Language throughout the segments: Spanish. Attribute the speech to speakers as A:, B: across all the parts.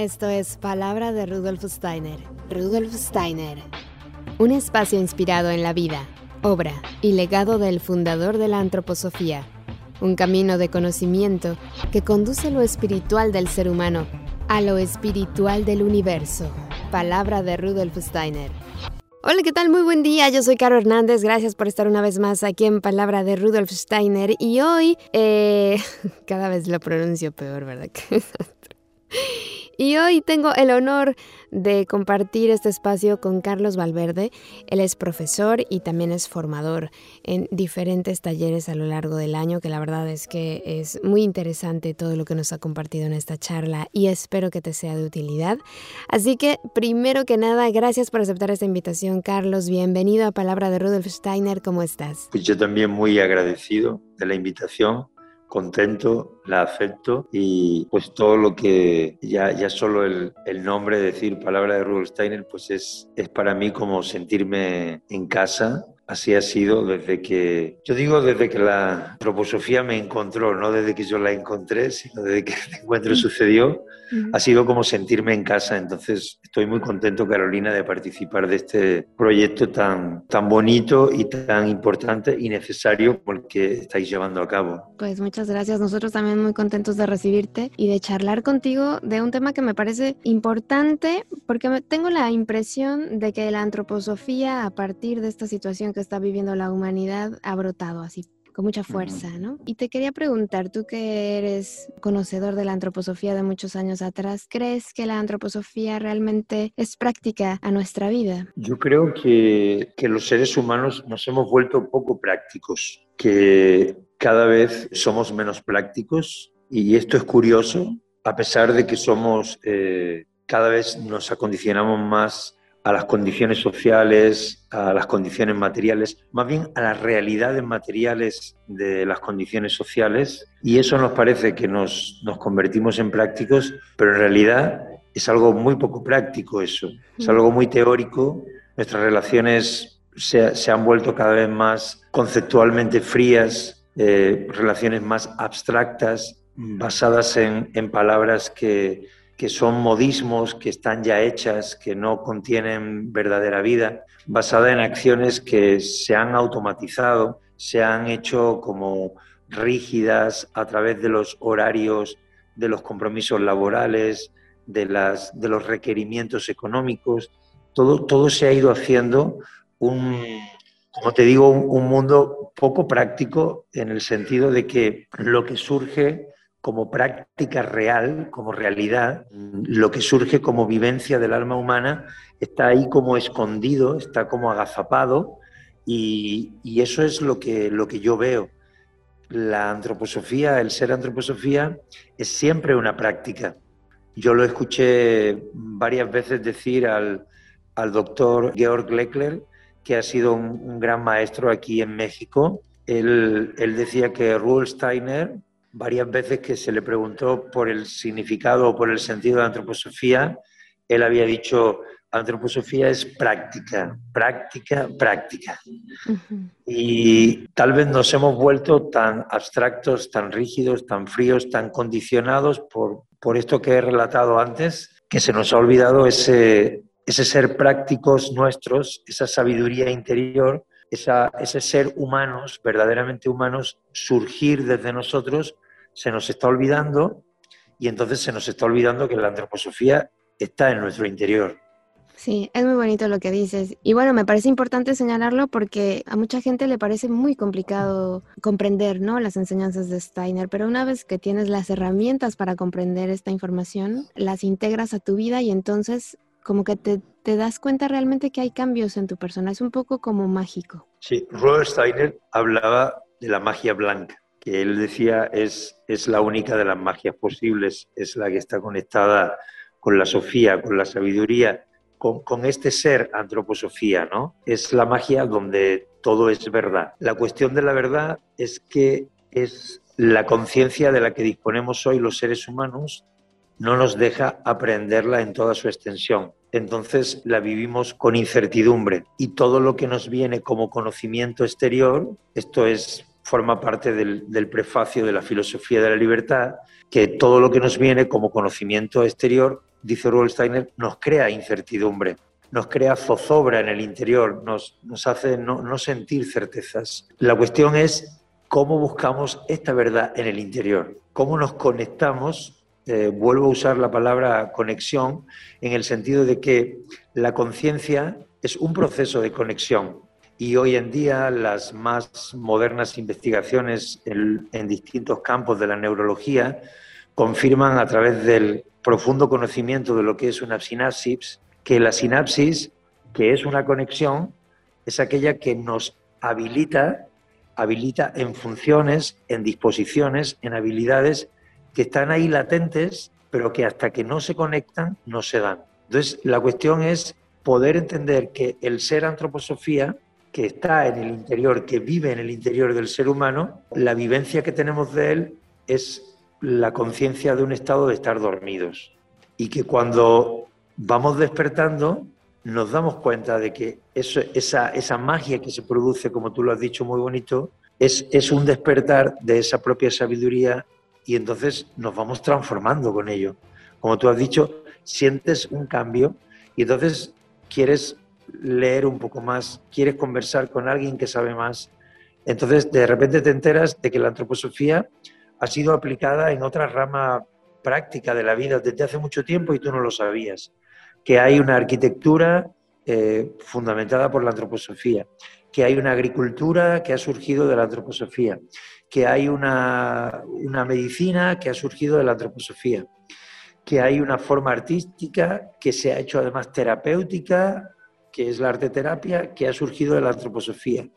A: Esto es Palabra de Rudolf Steiner. Rudolf Steiner. Un espacio inspirado en la vida, obra y legado del fundador de la antroposofía. Un camino de conocimiento que conduce lo espiritual del ser humano a lo espiritual del universo. Palabra de Rudolf Steiner. Hola, ¿qué tal? Muy buen día. Yo soy Caro Hernández. Gracias por estar una vez más aquí en Palabra de Rudolf Steiner. Y hoy, eh, cada vez lo pronuncio peor, ¿verdad? Y hoy tengo el honor de compartir este espacio con Carlos Valverde. Él es profesor y también es formador en diferentes talleres a lo largo del año, que la verdad es que es muy interesante todo lo que nos ha compartido en esta charla y espero que te sea de utilidad. Así que, primero que nada, gracias por aceptar esta invitación, Carlos. Bienvenido a Palabra de Rudolf Steiner. ¿Cómo estás?
B: Pues yo también muy agradecido de la invitación contento, la acepto y pues todo lo que ya, ya solo el, el nombre, decir palabra de Rudolf Steiner, pues es, es para mí como sentirme en casa. Así ha sido desde que, yo digo desde que la antroposofía me encontró, no desde que yo la encontré, sino desde que el encuentro sucedió ha sido como sentirme en casa. Entonces estoy muy contento, Carolina, de participar de este proyecto tan, tan bonito y tan importante y necesario porque estáis llevando a cabo.
A: Pues muchas gracias. Nosotros también muy contentos de recibirte y de charlar contigo de un tema que me parece importante porque tengo la impresión de que la antroposofía a partir de esta situación que está viviendo la humanidad ha brotado así con mucha fuerza, ¿no? Y te quería preguntar, tú que eres conocedor de la antroposofía de muchos años atrás, ¿crees que la antroposofía realmente es práctica a nuestra vida?
B: Yo creo que, que los seres humanos nos hemos vuelto poco prácticos, que cada vez somos menos prácticos y esto es curioso, a pesar de que somos, eh, cada vez nos acondicionamos más a las condiciones sociales, a las condiciones materiales, más bien a las realidades materiales de las condiciones sociales. Y eso nos parece que nos, nos convertimos en prácticos, pero en realidad es algo muy poco práctico eso, es algo muy teórico. Nuestras relaciones se, se han vuelto cada vez más conceptualmente frías, eh, relaciones más abstractas, basadas en, en palabras que que son modismos, que están ya hechas, que no contienen verdadera vida, basada en acciones que se han automatizado, se han hecho como rígidas a través de los horarios, de los compromisos laborales, de, las, de los requerimientos económicos. Todo, todo se ha ido haciendo un, como te digo, un, un mundo poco práctico en el sentido de que lo que surge como práctica real, como realidad, lo que surge como vivencia del alma humana está ahí como escondido, está como agazapado y, eso es lo que, lo que yo veo. La antroposofía, el ser antroposofía, es siempre una práctica. Yo lo escuché varias veces decir al, doctor Georg Leckler, que ha sido un, gran maestro aquí en México. Él, él decía que Rudolf Steiner, varias veces que se le preguntó por el significado o por el sentido de antroposofía, él había dicho, antroposofía es práctica, práctica, práctica. Y tal vez nos hemos vuelto tan abstractos, tan rígidos, tan fríos, tan condicionados por, por esto que he relatado antes, que se nos ha olvidado ese, ese ser prácticos nuestros, esa sabiduría interior ese ser humanos, verdaderamente humanos, surgir desde nosotros, se nos está olvidando y entonces se nos está olvidando que la antroposofía está en nuestro interior.
A: Sí, es muy bonito lo que dices. Y bueno, me parece importante señalarlo porque a mucha gente le parece muy complicado comprender ¿no? las enseñanzas de Steiner, pero una vez que tienes las herramientas para comprender esta información, las integras a tu vida y entonces como que te, te, das cuenta realmente que hay cambios en tu persona. Es un poco como mágico.
B: Sí, Rudolf Steiner hablaba de la magia blanca, que él decía es, es la única de las magias posibles, es la que está conectada con la sofía, con la sabiduría, con, con este ser antroposofía, ¿no? Es la magia donde todo es verdad. La cuestión de la verdad es que es la conciencia de la que disponemos hoy los seres humanos no nos deja aprenderla en toda su extensión. Entonces la vivimos con incertidumbre y todo lo que nos viene como conocimiento exterior, esto es forma parte del, prefacio de la filosofía de la libertad, que todo lo que nos viene como conocimiento exterior dice Rudolf Steiner, nos crea incertidumbre, nos crea zozobra en el interior, nos, hace no sentir certezas. La cuestión es cómo buscamos esta verdad en el interior, cómo nos conectamos, eh, vuelvo a usar la palabra conexión, en el sentido de que la conciencia es un proceso de conexión y hoy en día las más modernas investigaciones en, en distintos campos de la neurología confirman a través del profundo conocimiento de lo que es una sinapsis, que la sinapsis, que es una conexión, es aquella que nos habilita, habilita en funciones, en disposiciones, en habilidades que están ahí latentes, pero que hasta que no se conectan no se dan. Entonces, la cuestión es poder entender que el ser antroposofía, que está en el interior, que vive en el interior del ser humano, la vivencia que tenemos de él es la conciencia de un estado de estar dormidos. Y que cuando vamos despertando, nos damos cuenta de que eso, esa, esa magia que se produce, como tú lo has dicho muy bonito, es, es un despertar de esa propia sabiduría y entonces nos vamos transformando con ello. Como tú has dicho, sientes un cambio y entonces quieres leer un poco más, quieres conversar con alguien que sabe más. Entonces, de repente te enteras de que la antroposofía ha sido aplicada en otra rama práctica de la vida desde hace mucho tiempo y tú no lo sabías. Que hay una arquitectura eh, fundamentada por la antroposofía, que hay una agricultura que ha surgido de la antroposofía, que hay una, una medicina que ha surgido de la antroposofía, que hay una forma artística que se ha hecho además terapéutica, que es la arteterapia, que ha surgido de la antroposofía,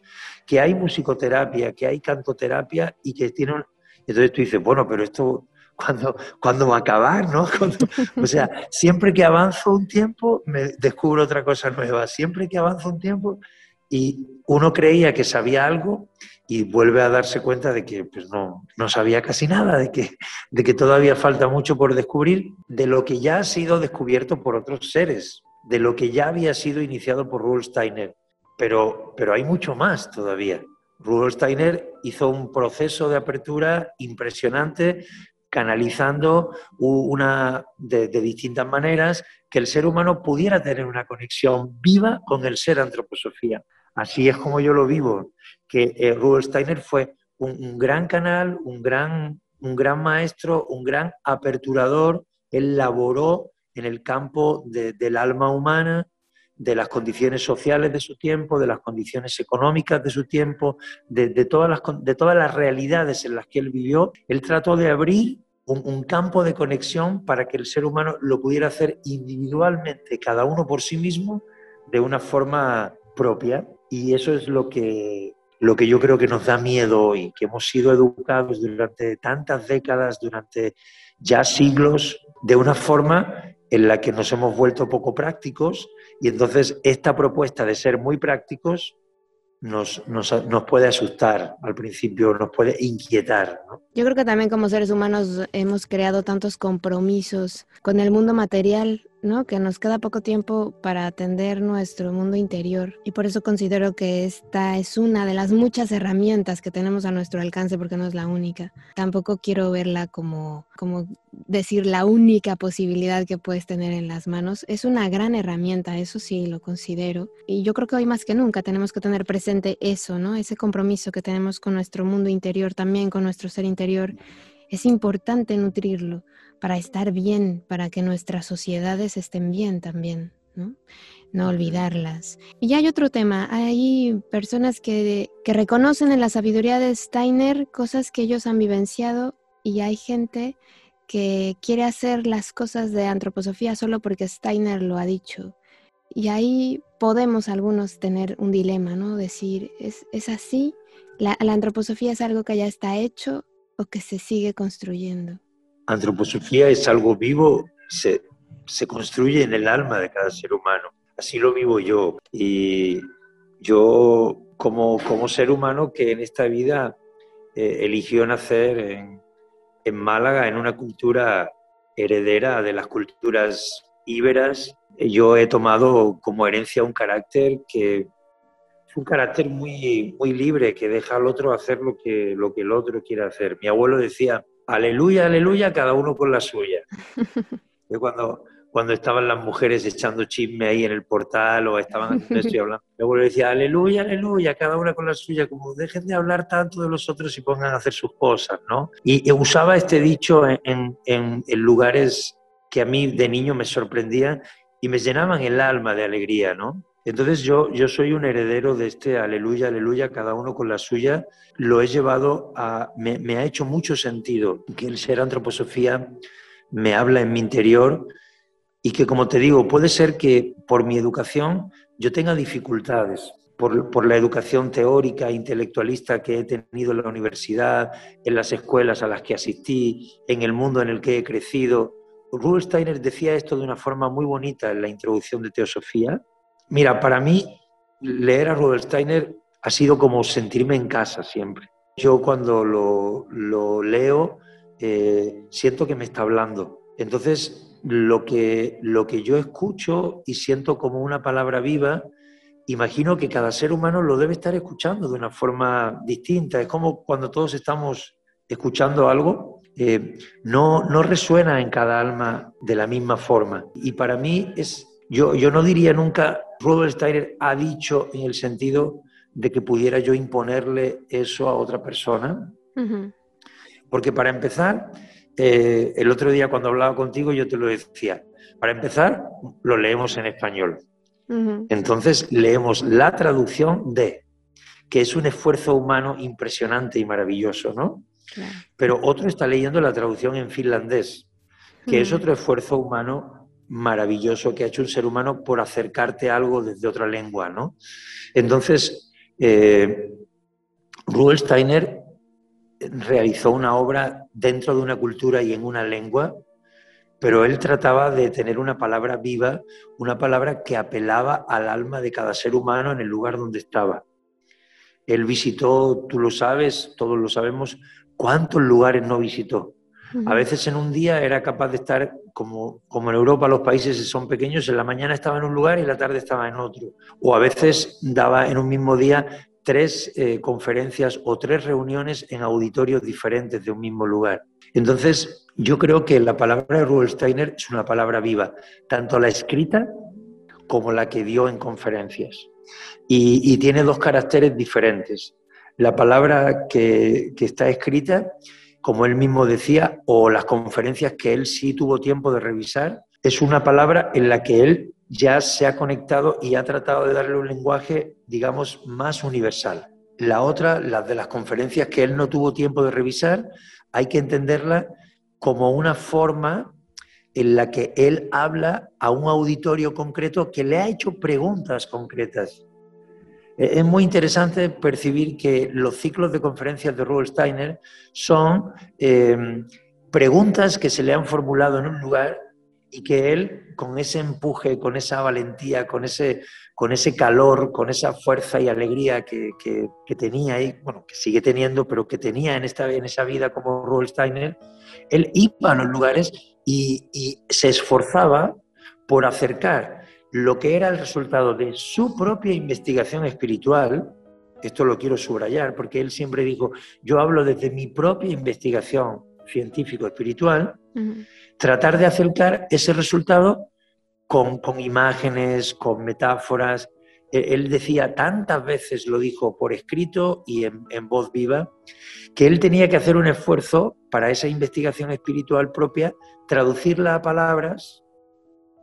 B: que hay musicoterapia, que hay cantoterapia y que tiene un... Entonces tú dices, bueno, pero esto, ¿cuándo, ¿cuándo va a acabar? ¿no? O sea, siempre que avanzo un tiempo, me descubro otra cosa nueva. Siempre que avanzo un tiempo y uno creía que sabía algo y vuelve a darse cuenta de que pues no, no sabía casi nada, de que, de que todavía falta mucho por descubrir de lo que ya ha sido descubierto por otros seres, de lo que ya había sido iniciado por Rudolf Steiner. Pero, pero hay mucho más todavía. Rudolf Steiner hizo un proceso de apertura impresionante, canalizando una, de, de, distintas maneras que el ser humano pudiera tener una conexión viva con el ser antroposofía. Así es como yo lo vivo que eh, Rudolf Steiner fue un, gran canal, un gran, un gran maestro, un gran aperturador. Él laboró en el campo del alma humana, de las condiciones sociales de su tiempo, de las condiciones económicas de su tiempo, de, todas, las, de todas las realidades en las que él vivió. Él trató de abrir un, un, campo de conexión para que el ser humano lo pudiera hacer individualmente, cada uno por sí mismo, de una forma propia. Y eso es lo que lo que yo creo que nos da miedo hoy, que hemos sido educados durante tantas décadas, durante ya siglos, de una forma en la que nos hemos vuelto poco prácticos y entonces esta propuesta de ser muy prácticos nos, nos, nos, puede asustar al principio, nos puede inquietar.
A: Yo creo que también como seres humanos hemos creado tantos compromisos con el mundo material, ¿no? Que nos queda poco tiempo para atender nuestro mundo interior. Y por eso considero que esta es una de las muchas herramientas que tenemos a nuestro alcance, porque no es la única. Tampoco quiero verla como, como decir la única posibilidad que puedes tener en las manos. Es una gran herramienta, eso sí lo considero. Y yo creo que hoy más que nunca tenemos que tener presente eso, ¿no? Ese compromiso que tenemos con nuestro mundo interior, también con nuestro ser interior. Es importante nutrirlo para estar bien, para que nuestras sociedades estén bien también, ¿no? No olvidarlas. Y hay otro tema, hay personas que, que reconocen en la sabiduría de Steiner cosas que ellos han vivenciado y hay gente que quiere hacer las cosas de antroposofía solo porque Steiner lo ha dicho. Y ahí podemos algunos tener un dilema, ¿no? Decir, ¿es, es así? La, ¿La antroposofía es algo que ya está hecho o que se sigue construyendo?
B: Antroposofía es algo vivo, se, se construye en el alma de cada ser humano. Así lo vivo yo. Y yo, como, como ser humano que en esta vida eh, eligió nacer en, en Málaga, en una cultura heredera de las culturas íberas, yo he tomado como herencia un carácter que es un carácter muy, muy libre, que deja al otro hacer lo que, lo que el otro quiere hacer. Mi abuelo decía, aleluya, aleluya, cada uno con la suya. cuando, cuando estaban las mujeres echando chisme ahí en el portal o estaban haciendo hablando. Luego le decía, aleluya, aleluya, cada una con la suya, como dejen de hablar tanto de los otros y pongan a hacer sus cosas, ¿no? Y, usaba este dicho en, en, en lugares que a mí de niño me sorprendían y me llenaban el alma de alegría, ¿no? Entonces yo, yo soy un heredero de este aleluya, aleluya, cada uno con la suya. Lo he llevado a... Me, ha hecho mucho sentido que el ser antroposofía me habla en mi interior y que, como te digo, puede ser que por mi educación yo tenga dificultades, por, por, la educación teórica, intelectualista que he tenido en la universidad, en las escuelas a las que asistí, en el mundo en el que he crecido. Rudolf Steiner decía esto de una forma muy bonita en la introducción de Teosofía, Mira, para mí leer a Rudolf Steiner ha sido como sentirme en casa siempre. Yo cuando lo, leo eh, siento que me está hablando. Entonces, lo que, lo que yo escucho y siento como una palabra viva, imagino que cada ser humano lo debe estar escuchando de una forma distinta. Es como cuando todos estamos escuchando algo, eh, no, no resuena en cada alma de la misma forma. Y para mí es yo, yo no diría nunca, Rudolf Steiner ha dicho en el sentido de que pudiera yo imponerle eso a otra persona. Porque para empezar, eh, el otro día cuando hablaba contigo yo te lo decía, para empezar lo leemos en español. Entonces leemos la traducción de, que es un esfuerzo humano impresionante y maravilloso, ¿no? Pero otro está leyendo la traducción en finlandés, que es otro esfuerzo humano maravilloso que ha hecho un ser humano por acercarte a algo desde otra lengua, ¿no? Entonces, eh, Rudolf Steiner realizó una obra dentro de una cultura y en una lengua, pero él trataba de tener una palabra viva, una palabra que apelaba al alma de cada ser humano en el lugar donde estaba. Él visitó, tú lo sabes, todos lo sabemos, cuántos lugares no visitó. A veces en un día era capaz de estar, como, como en Europa los países son pequeños, en la mañana estaba en un lugar y la tarde estaba en otro. O a veces daba en un mismo día tres eh, conferencias o tres reuniones en auditorios diferentes de un mismo lugar. Entonces, yo creo que la palabra de es una palabra viva, tanto la escrita como la que dio en conferencias. Y, tiene dos caracteres diferentes. La palabra que, que está escrita como él mismo decía, o las conferencias que él sí tuvo tiempo de revisar, es una palabra en la que él ya se ha conectado y ha tratado de darle un lenguaje, digamos, más universal. La otra, las de las conferencias que él no tuvo tiempo de revisar, hay que entenderla como una forma en la que él habla a un auditorio concreto que le ha hecho preguntas concretas. Eh, es muy interesante percibir que los ciclos de conferencias de Rudolf son eh, preguntas que se le han formulado en un lugar y que él, con ese empuje, con esa valentía, con ese, con ese calor, con esa fuerza y alegría que, tenía ahí, bueno, que sigue teniendo, pero que tenía en, esta, en esa vida como Rudolf él iba a los lugares y, y se esforzaba por acercar lo que era el resultado de su propia investigación espiritual, esto lo quiero subrayar porque él siempre dijo, yo hablo desde mi propia investigación científico-espiritual, tratar de acercar ese resultado con, imágenes, con metáforas. E, él decía, tantas veces lo dijo por escrito y en, en voz viva, que él tenía que hacer un esfuerzo para esa investigación espiritual propia, traducirla a palabras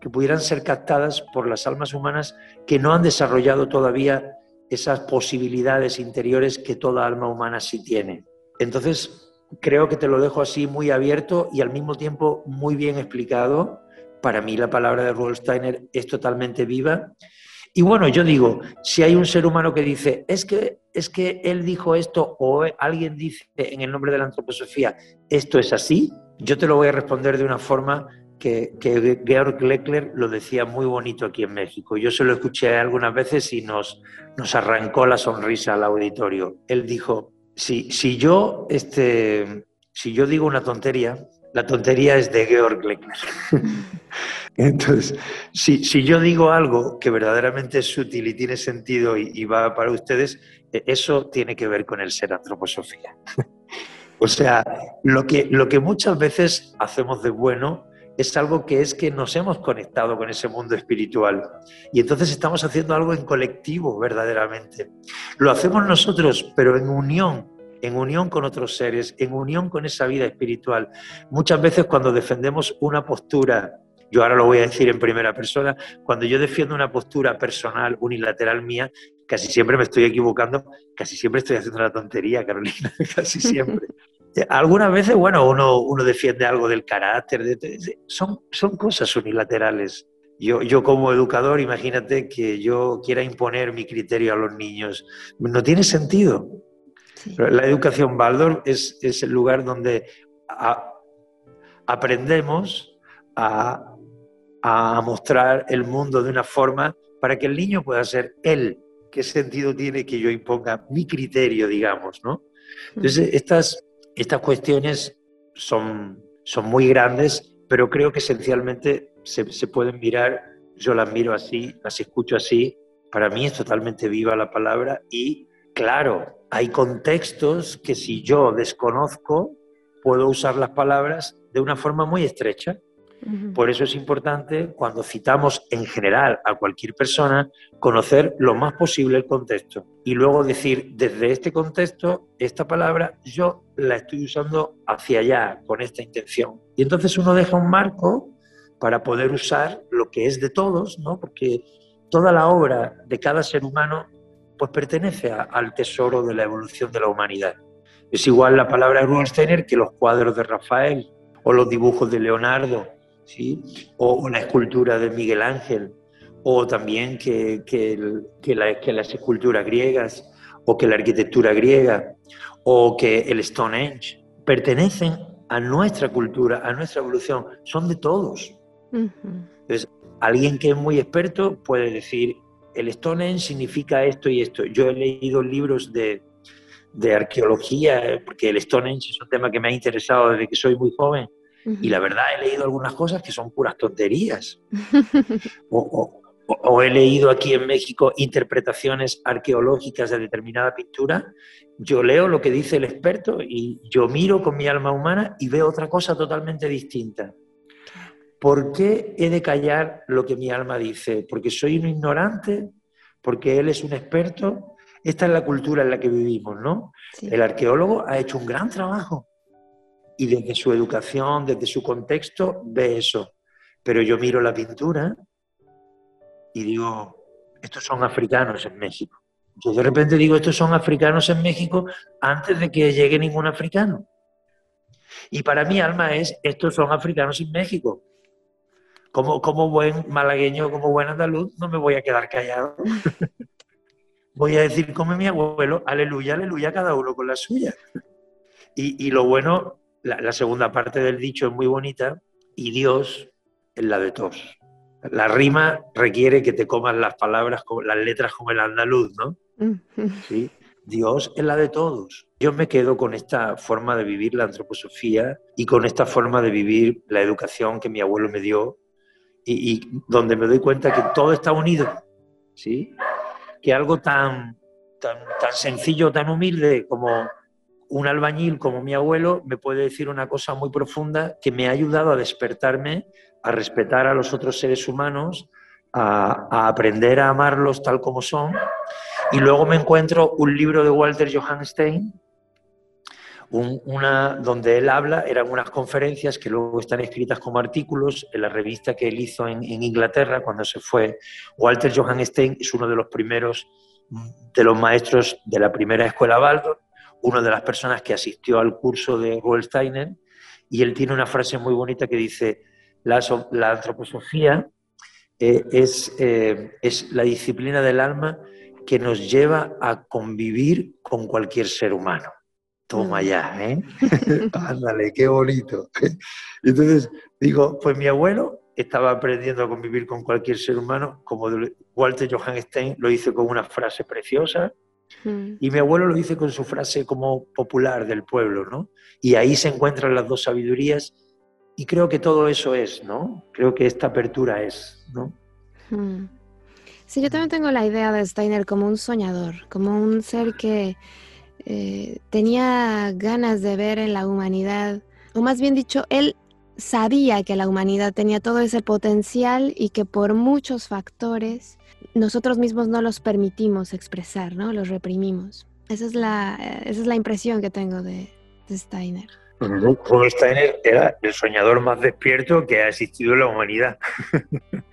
B: que pudieran ser captadas por las almas humanas que no han desarrollado todavía esas posibilidades interiores que toda alma humana sí tiene. Entonces, creo que te lo dejo así muy abierto y al mismo tiempo muy bien explicado. Para mí la palabra de Rudolf es totalmente viva. Y bueno, yo digo, si hay un ser humano que dice, es que, es que él dijo esto o alguien dice en el nombre de la antroposofía, esto es así, yo te lo voy a responder de una forma que, Georg Leckler lo decía muy bonito aquí en México. Yo se lo escuché algunas veces y nos, nos arrancó la sonrisa al auditorio. Él dijo, si, si, yo, este, si yo digo una tontería, la tontería es de Georg Leckler. Entonces, si, si, yo digo algo que verdaderamente es útil y tiene sentido y, y va para ustedes, e, eso tiene que ver con el ser antroposofía. o sea, lo que, lo que muchas veces hacemos de bueno es algo que es que nos hemos conectado con ese mundo espiritual. Y entonces estamos haciendo algo en colectivo, verdaderamente. Lo hacemos nosotros, pero en unión, en unión con otros seres, en unión con esa vida espiritual. Muchas veces cuando defendemos una postura, yo ahora lo voy a decir en primera persona, cuando yo defiendo una postura personal, unilateral mía, casi siempre me estoy equivocando, casi siempre estoy haciendo una tontería, Carolina, casi siempre. Algunas veces, bueno, uno, uno defiende algo del carácter, de, son, son cosas unilaterales. Yo, yo como educador, imagínate que yo quiera imponer mi criterio a los niños. No tiene sentido. La educación Baldor es, es el lugar donde aprendemos a, a mostrar el mundo de una forma para que el niño pueda ser él. ¿Qué sentido tiene que yo imponga mi criterio, digamos, no? Entonces, estas, estas cuestiones son, son muy grandes, pero creo que esencialmente se, se pueden mirar, yo las miro así, las escucho así, para mí es totalmente viva la palabra y claro, hay contextos que si yo desconozco, puedo usar las palabras de una forma muy estrecha por eso es importante, cuando citamos en general a cualquier persona, conocer lo más posible el contexto y luego decir, desde este contexto, esta palabra yo la estoy usando hacia allá, con esta intención. Y entonces uno deja un marco para poder usar lo que es de todos, ¿no? porque toda la obra de cada ser humano pues pertenece al tesoro de la evolución de la humanidad. Es igual la palabra de Rubinsteiner que los cuadros de Rafael o los dibujos de Leonardo o, la escultura de Miguel Ángel, o también que, que, las esculturas griegas, o que la arquitectura griega, o que el Stonehenge, pertenecen a nuestra cultura, a nuestra evolución, son de todos. Entonces, alguien que es muy experto puede decir, el Stonehenge significa esto y esto. Yo he leído libros de, de arqueología, porque el Stonehenge es un tema que me ha interesado desde que soy muy joven, y la verdad he leído algunas cosas que son puras tonterías. o, he leído aquí en México interpretaciones arqueológicas de determinada pintura. Yo leo lo que dice el experto y yo miro con mi alma humana y veo otra cosa totalmente distinta. ¿Por qué he de callar lo que mi alma dice? ¿Porque soy un ignorante? ¿Porque él es un experto? Esta es la cultura en la que vivimos, ¿no? El arqueólogo ha hecho un gran trabajo y desde su educación, desde su contexto, ve eso. Pero yo miro la pintura y digo, estos son africanos en México. Yo de repente digo, estos son africanos en México antes de que llegue ningún africano. Y para mi alma es, estos son africanos en México. Como, como buen malagueño, como buen andaluz, no me voy a quedar callado. voy a decir como mi abuelo, aleluya, aleluya, cada uno con la suya. Y, y lo bueno la, segunda parte del dicho es muy bonita y Dios es la de todos. La rima requiere que te comas las palabras, las letras como el andaluz, ¿no? ¿Sí? Dios es la de todos. Yo me quedo con esta forma de vivir la antroposofía y con esta forma de vivir la educación que mi abuelo me dio y, donde me doy cuenta que todo está unido, ¿sí? Que algo tan, tan, tan sencillo, tan humilde como un albañil como mi abuelo me puede decir una cosa muy profunda que me ha ayudado a despertarme, a respetar a los otros seres humanos, a, aprender a amarlos tal como son. Y luego me encuentro un libro de Walter Johann Stein, una, donde él habla, eran unas conferencias que luego están escritas como artículos en la revista que él hizo en, Inglaterra cuando se fue. Walter Johann Stein es uno de los primeros de los maestros de la primera escuela Waldorf una de las personas que asistió al curso de Steiner, y él tiene una frase muy bonita que dice, la, la antroposofía eh, es, eh, es la disciplina del alma que nos lleva a convivir con cualquier ser humano. Toma ya, ¿eh? Ándale, qué bonito. Entonces, digo, pues mi abuelo estaba aprendiendo a convivir con cualquier ser humano, como Walter Johann Stein lo hizo con una frase preciosa, Mm. Y mi abuelo lo dice con su frase como popular del pueblo, ¿no? Y ahí se encuentran las dos sabidurías y creo que todo eso es, ¿no? Creo que esta apertura es, ¿no?
A: Mm. Sí, yo también tengo la idea de Steiner como un soñador, como un ser que eh, tenía ganas de ver en la humanidad, o más bien dicho, él sabía que la humanidad tenía todo ese potencial y que por muchos factores nosotros mismos no los permitimos expresar, ¿no? Los reprimimos. Esa es la, esa es la impresión que tengo de, Steiner.
B: Rudolf Steiner era el soñador más despierto que ha existido en la humanidad.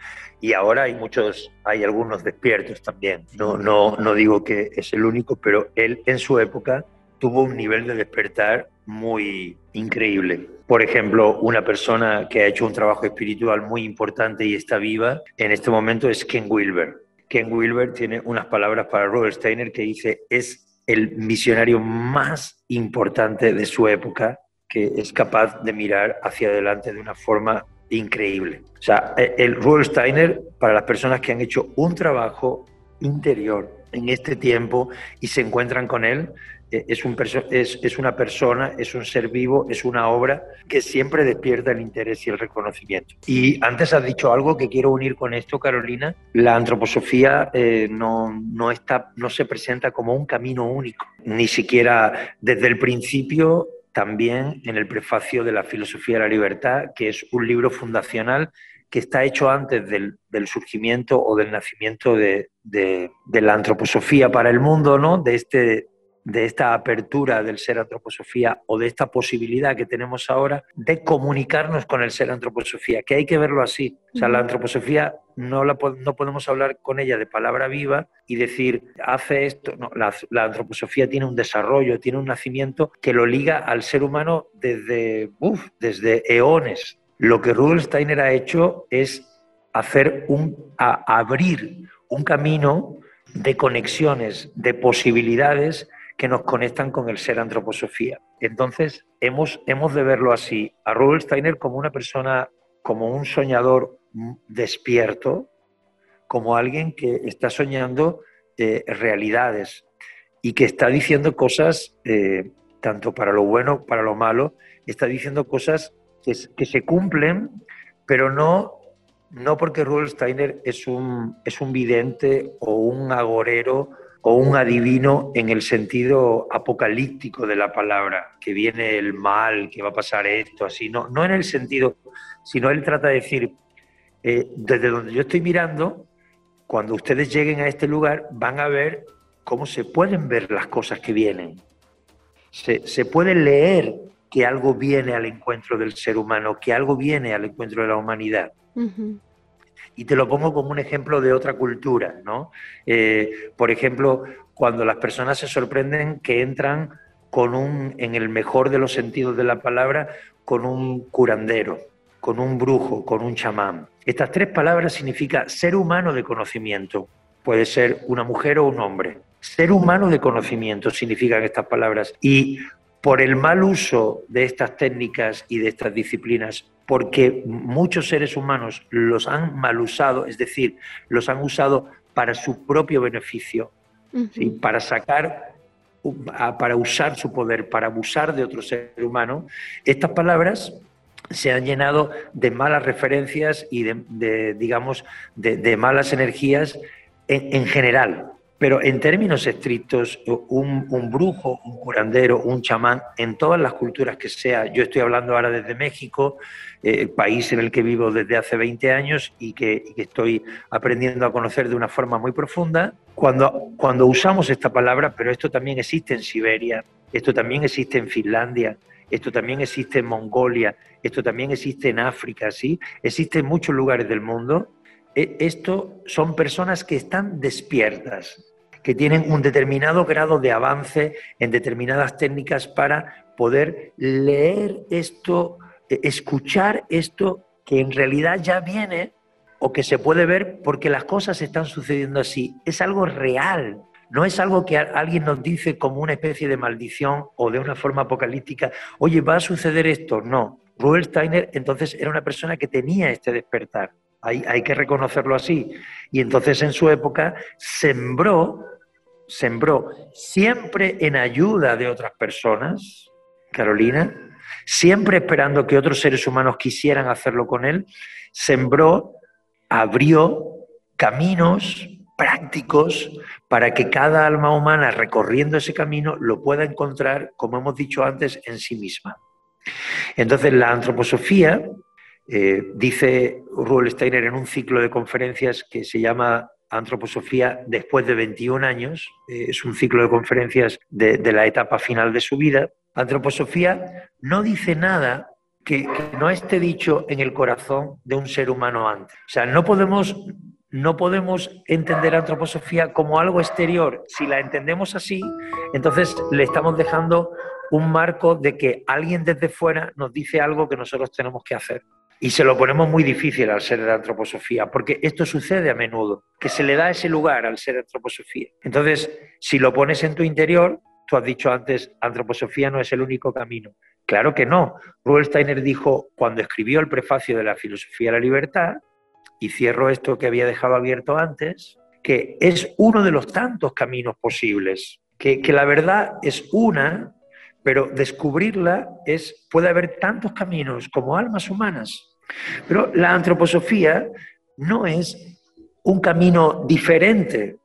B: y ahora hay muchos, hay algunos despiertos también. No, no, no digo que es el único, pero él en su época tuvo un nivel de despertar muy increíble. Por ejemplo, una persona que ha hecho un trabajo espiritual muy importante y está viva en este momento es Ken Wilber. Ken Wilber tiene unas palabras para Robert Steiner que dice es el misionario más importante de su época que es capaz de mirar hacia adelante de una forma increíble. O sea, el Robert Steiner, para las personas que han hecho un trabajo interior en este tiempo y se encuentran con él, eh, es, un es, es, una persona, es un ser vivo, es una obra que siempre despierta el interés y el reconocimiento. Y antes has dicho algo que quiero unir con esto, Carolina. La antroposofía eh, no, no, está, no se presenta como un camino único, ni siquiera desde el principio también en el prefacio de la Filosofía de la Libertad, que es un libro fundacional que está hecho antes del, del surgimiento o del nacimiento de, de, de, la antroposofía para el mundo, ¿no? de, este, de esta apertura del ser antroposofía o de esta posibilidad que tenemos ahora de comunicarnos con el ser antroposofía, que hay que verlo así. O sea, la antroposofía no, la, no podemos hablar con ella de palabra viva y decir, hace esto. No, la, la, antroposofía tiene un desarrollo, tiene un nacimiento que lo liga al ser humano desde, uf, desde eones. Lo que Rudolf Steiner ha hecho es hacer un, a, abrir un camino de conexiones, de posibilidades que nos conectan con el ser antroposofía. Entonces, hemos, hemos de verlo así, a Rudolf Steiner como una persona, como un soñador despierto, como alguien que está soñando eh, realidades y que está diciendo cosas, eh, tanto para lo bueno, para lo malo, está diciendo cosas que, se cumplen, pero no no porque Rudolf Steiner es un, es un vidente o un agorero o un adivino en el sentido apocalíptico de la palabra, que viene el mal, que va a pasar esto, así, no, no en el sentido, sino él trata de decir, eh, desde donde yo estoy mirando, cuando ustedes lleguen a este lugar, van a ver cómo se pueden ver las cosas que vienen. Se, se puede leer que algo viene al encuentro del ser humano, que algo viene al encuentro de la humanidad. Y te lo pongo como un ejemplo de otra cultura, ¿no? Eh, por ejemplo, cuando las personas se sorprenden que entran con un, en el mejor de los sentidos de la palabra, con un curandero, con un brujo, con un chamán. Estas tres palabras significan ser humano de conocimiento. Puede ser una mujer o un hombre. Ser humano de conocimiento significan estas palabras. Y por el mal uso de estas técnicas y de estas disciplinas porque muchos seres humanos los han mal usado, es decir, los han usado para su propio beneficio, para sacar, para usar su poder, para abusar de otro ser humano. Estas palabras se han llenado de malas referencias y de, digamos, de, malas energías en general. Pero en términos estrictos, un, brujo, un curandero, un chamán, en todas las culturas que sea, yo estoy hablando ahora desde México, eh, país en el que vivo desde hace 20 años y que, estoy aprendiendo a conocer de una forma muy profunda, cuando, cuando usamos esta palabra, pero esto también existe en Siberia, esto también existe en Finlandia, esto también existe en Mongolia, esto también existe en África, ¿sí? Existe en muchos lugares del mundo. E, esto son personas que están despiertas, que tienen un determinado grado de avance en determinadas técnicas para poder leer esto, e, escuchar esto que en realidad ya viene o que se puede ver porque las cosas están sucediendo así. Es algo real, no es algo que alguien nos dice como una especie de maldición o de una forma apocalíptica, oye, va a suceder esto. No, Rudolf Steiner entonces era una persona que tenía este despertar. Hay, hay que reconocerlo así. Y entonces en su época sembró sembró siempre en ayuda de otras personas, Carolina, siempre esperando que otros seres humanos quisieran hacerlo con él, sembró, abrió caminos prácticos para que cada alma humana recorriendo ese camino lo pueda encontrar, como hemos dicho antes, en sí misma. Entonces, la antroposofía, eh, dice Rudolf Steiner en un ciclo de conferencias que se llama Antroposofía después de 21 años, eh, es un ciclo de conferencias de, la etapa final de su vida. Antroposofía no dice nada que, no esté dicho en el corazón de un ser humano antes. O sea, no podemos, no podemos entender antroposofía como algo exterior. Si la entendemos así, entonces le estamos dejando un marco de que alguien desde fuera nos dice algo que nosotros tenemos que hacer. Y se lo ponemos muy difícil al ser de antroposofía, porque esto sucede a menudo, que se le da ese lugar al ser de antroposofía. Entonces, si lo pones en tu interior, tú has dicho antes, antroposofía no es el único camino. Claro que no. Rudolf Steiner dijo, cuando escribió el prefacio de la filosofía de la libertad, y cierro esto que había dejado abierto antes, que es uno de los tantos caminos posibles, que, que la verdad es una pero descubrirla es, puede haber tantos caminos como almas humanas. Pero la antroposofía no es un camino diferente,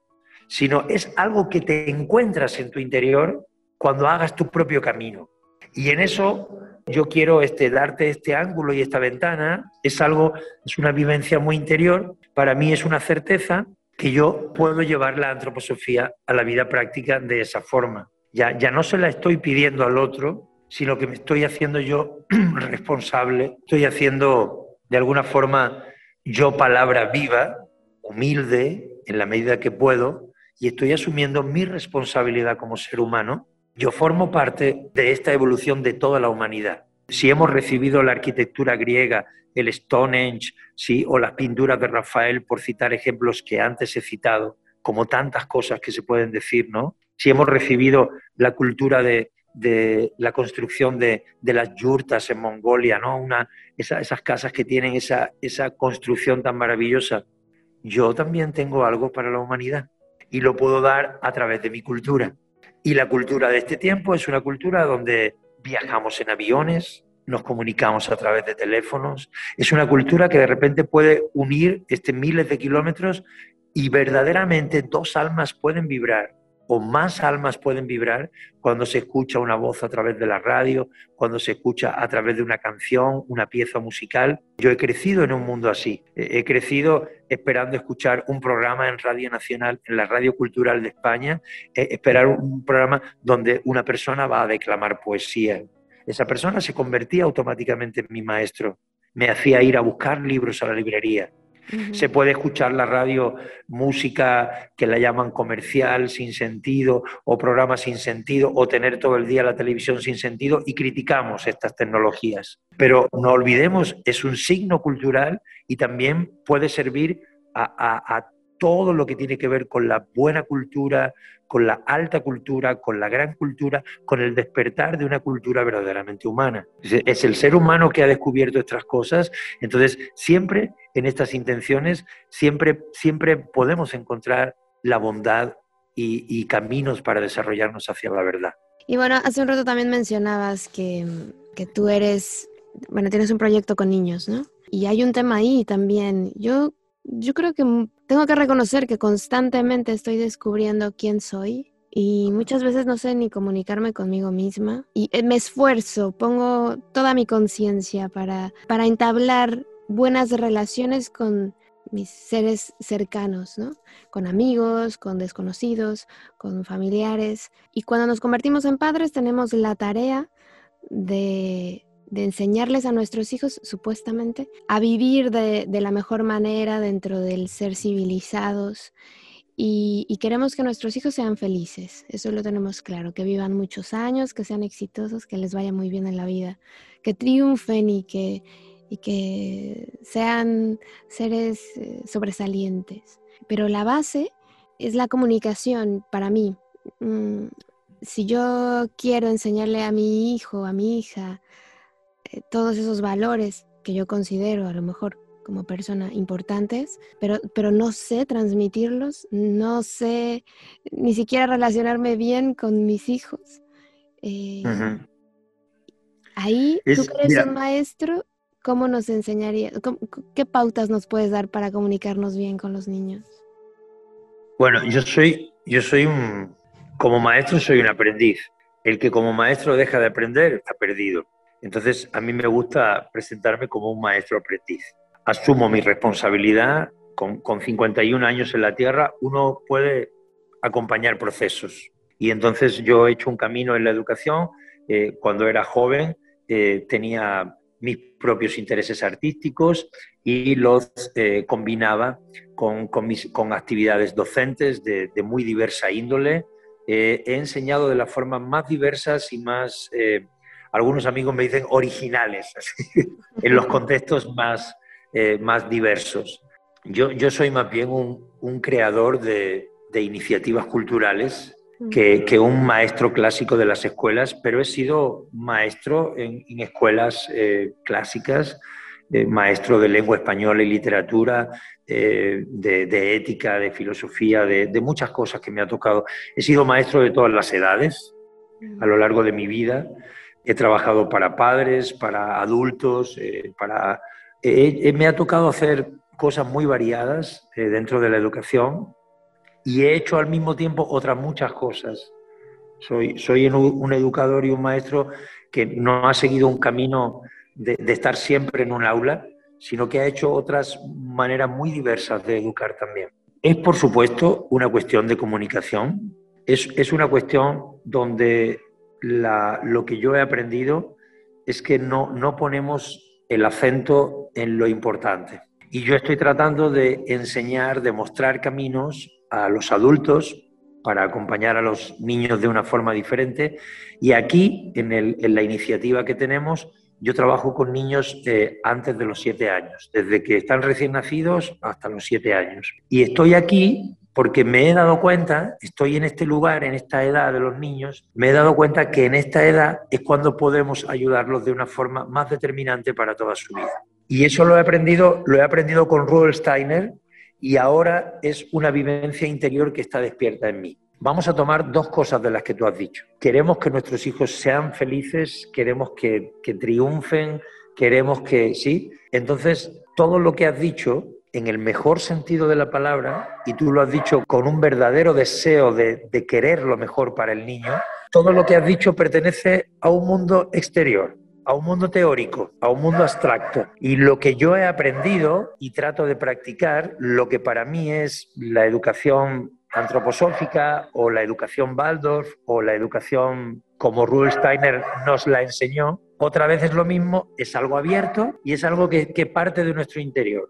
B: sino es algo que te encuentras en tu interior cuando hagas tu propio camino. Y en eso yo quiero este, darte este ángulo y esta ventana. Es algo, es una vivencia muy interior. Para mí es una certeza que yo puedo llevar la antroposofía a la vida práctica de esa forma. Ya, ya no se la estoy pidiendo al otro, sino que me estoy haciendo yo responsable, estoy haciendo de alguna forma yo palabra viva, humilde, en la medida que puedo, y estoy asumiendo mi responsabilidad como ser humano. Yo formo parte de esta evolución de toda la humanidad. Si hemos recibido la arquitectura griega, el Stonehenge, ¿sí? o las pinturas de Rafael, por citar ejemplos que antes he citado, como tantas cosas que se pueden decir, ¿no? si hemos recibido la cultura de, la construcción de, las yurtas en Mongolia, ¿no? Una, esas casas que tienen esa, esa construcción tan maravillosa. Yo también tengo algo para la humanidad y lo puedo dar a través de mi cultura. Y la cultura de este tiempo es una cultura donde viajamos en aviones, nos comunicamos a través de teléfonos. Es una cultura que de repente puede unir este miles de kilómetros y verdaderamente dos almas pueden vibrar o más almas pueden vibrar cuando se escucha una voz a través de la radio, cuando se escucha a través de una canción, una pieza musical. Yo he crecido en un mundo así. He crecido esperando escuchar un programa en Radio Nacional, en la Radio Cultural de España, esperar un programa donde una persona va a declamar poesía. Esa persona se convertía automáticamente en mi maestro. Me hacía ir a buscar libros a la librería se puede escuchar la radio música que la llaman comercial, sin sentido, o programa sin sentido, o tener todo el día la televisión sin sentido, y criticamos estas tecnologías. Pero no olvidemos, es un signo cultural y también puede servir a todo lo que tiene que ver con la buena cultura, con la alta cultura, con la gran cultura, con el despertar de una cultura verdaderamente humana. Es el ser humano que ha descubierto estas cosas, entonces siempre en estas intenciones, siempre, siempre podemos encontrar la bondad y, caminos para desarrollarnos hacia la verdad.
A: Y bueno, hace un rato también mencionabas que, que tú eres, bueno, tienes un proyecto con niños, ¿no? Y hay un tema ahí también. Yo yo creo que tengo que reconocer que constantemente estoy descubriendo quién soy y muchas veces no sé ni comunicarme conmigo misma y eh, me esfuerzo, pongo toda mi conciencia para, para entablar buenas relaciones con mis seres cercanos, ¿no? Con amigos, con desconocidos, con familiares. Y cuando nos convertimos en padres tenemos la tarea de de enseñarles a nuestros hijos, supuestamente, a vivir de, la mejor manera dentro del ser civilizados. Y, queremos que nuestros hijos sean felices, eso lo tenemos claro, que vivan muchos años, que sean exitosos, que les vaya muy bien en la vida, que triunfen y que, y que sean seres eh, sobresalientes. Pero la base es la comunicación para mí. Mm, si yo quiero enseñarle a mi hijo, a mi hija, todos esos valores que yo considero a lo mejor como persona importantes, pero, pero no sé transmitirlos, no sé ni siquiera relacionarme bien con mis hijos. Eh, ahí, tú que eres un maestro, ¿cómo nos enseñaría, qué pautas nos puedes dar para comunicarnos bien con los niños?
B: Bueno, yo soy, yo soy un, como maestro soy un aprendiz. El que como maestro deja de aprender está perdido. Entonces, a mí me gusta presentarme como un maestro aprendiz. Asumo mi responsabilidad. Con, con 51 años en la Tierra, uno puede acompañar procesos. Y entonces yo he hecho un camino en la educación. Eh, cuando era joven eh, tenía mis propios intereses artísticos y los eh, combinaba con, actividades docentes de, de muy diversa índole. he enseñado de las formas más diversas y más, algunos amigos me dicen originales, en los contextos más, más diversos. Yo, yo soy más bien un, un creador de, de iniciativas culturales que, que, un maestro clásico de las escuelas, pero he sido maestro en, en escuelas eh, clásicas, eh, maestro de lengua española y literatura, eh, de, de, ética, de filosofía, de, de, muchas cosas que me ha tocado. He sido maestro de todas las edades a lo largo de mi vida. He trabajado para padres, para adultos, eh, para... me ha tocado hacer cosas muy variadas dentro de la educación y he hecho al mismo tiempo otras muchas cosas. Soy, soy un educador y un maestro que no ha seguido un camino de, de, estar siempre en un aula, sino que ha hecho otras maneras muy diversas de educar también. Es, por supuesto, una cuestión de comunicación, es, es una cuestión donde lo que yo he aprendido es que no, no ponemos el acento en lo importante. Y yo estoy tratando de enseñar, de mostrar caminos a los adultos para acompañar a los niños de una forma diferente. Y aquí, en la iniciativa que tenemos, yo trabajo con niños eh, antes de los siete años, desde que están recién nacidos hasta los siete años. Y estoy aquí porque me he dado cuenta, estoy en este lugar, en esta edad de los niños, me he dado cuenta que en esta edad es cuando podemos ayudarlos de una forma más determinante para toda su vida. Y eso lo he aprendido, lo he aprendido con Rudolf Steiner, y ahora es una vivencia interior que está despierta en mí. Vamos a tomar dos cosas de las que tú has dicho. Queremos que nuestros hijos sean felices, queremos que, que triunfen, queremos que, sí. Entonces, todo lo que has dicho, en el mejor sentido de la palabra, y tú lo has dicho con un verdadero deseo de, de querer lo mejor para el niño, todo lo que has dicho pertenece a un mundo exterior a un mundo teórico, a un mundo abstracto. Y lo que yo he aprendido y trato de practicar, lo que para mí es la educación antroposófica o la educación Waldorf o la educación como Rudolf Steiner nos la enseñó, otra vez es lo mismo, es algo abierto y es algo que, que parte de nuestro interior.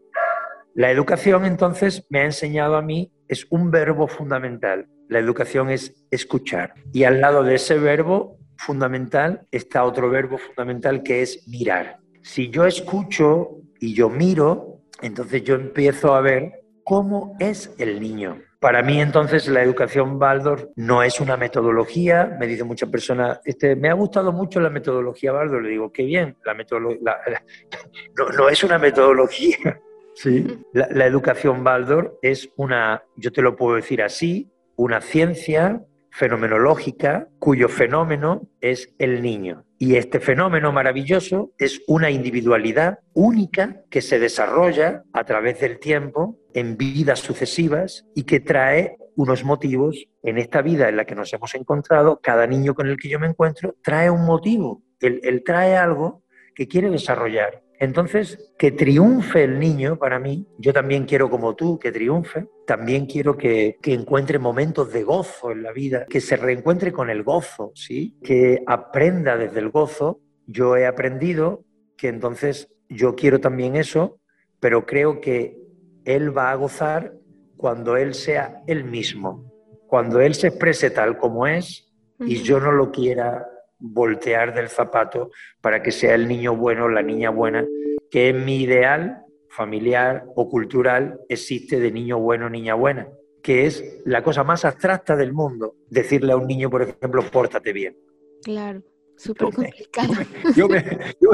B: La educación entonces me ha enseñado a mí, es un verbo fundamental. La educación es escuchar. Y al lado de ese verbo fundamental está otro verbo fundamental que es mirar. Si yo escucho y yo miro, entonces yo empiezo a ver cómo es el niño. Para mí entonces la educación Baldor no es una metodología, me dicen muchas personas, este, me ha gustado mucho la metodología Baldor, le digo, qué bien, la no, no, es una metodología. Sí. La, la educación Baldor es una, yo te lo puedo decir así, una ciencia fenomenológica cuyo fenómeno es el niño. Y este fenómeno maravilloso es una individualidad única que se desarrolla a través del tiempo en vidas sucesivas y que trae unos motivos en esta vida en la que nos hemos encontrado. Cada niño con el que yo me encuentro trae un motivo. Él, él trae algo que quiere desarrollar. Entonces, que triunfe el niño para mí, yo también quiero como tú que triunfe, también quiero que, que, encuentre momentos de gozo en la vida, que se reencuentre con el gozo, ¿sí? Que aprenda desde el gozo. Yo he aprendido que entonces yo quiero también eso, pero creo que él va a gozar cuando él sea él mismo, cuando él se exprese tal como es y yo no lo quiera voltear del zapato para que sea el niño bueno, la niña buena, que en mi ideal familiar o cultural existe de niño bueno, niña buena, que es la cosa más abstracta del mundo, decirle a un niño, por ejemplo, pórtate bien.
A: Claro, súper complicado.
B: Yo me, yo,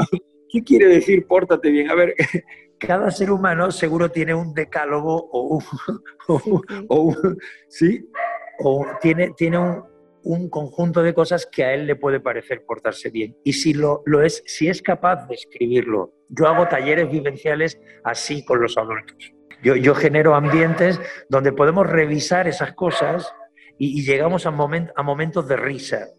B: ¿Qué quiere decir pórtate bien? A ver, cada ser humano seguro tiene un decálogo o un, o, o un ¿sí? O tiene, tiene un, un conjunto de cosas que a él le puede parecer portarse bien. Y si lo, lo es, si es capaz de escribirlo, yo hago talleres vivenciales así con los adultos. Yo, yo genero ambientes donde podemos revisar esas cosas y, llegamos a, moment, a momentos de risa.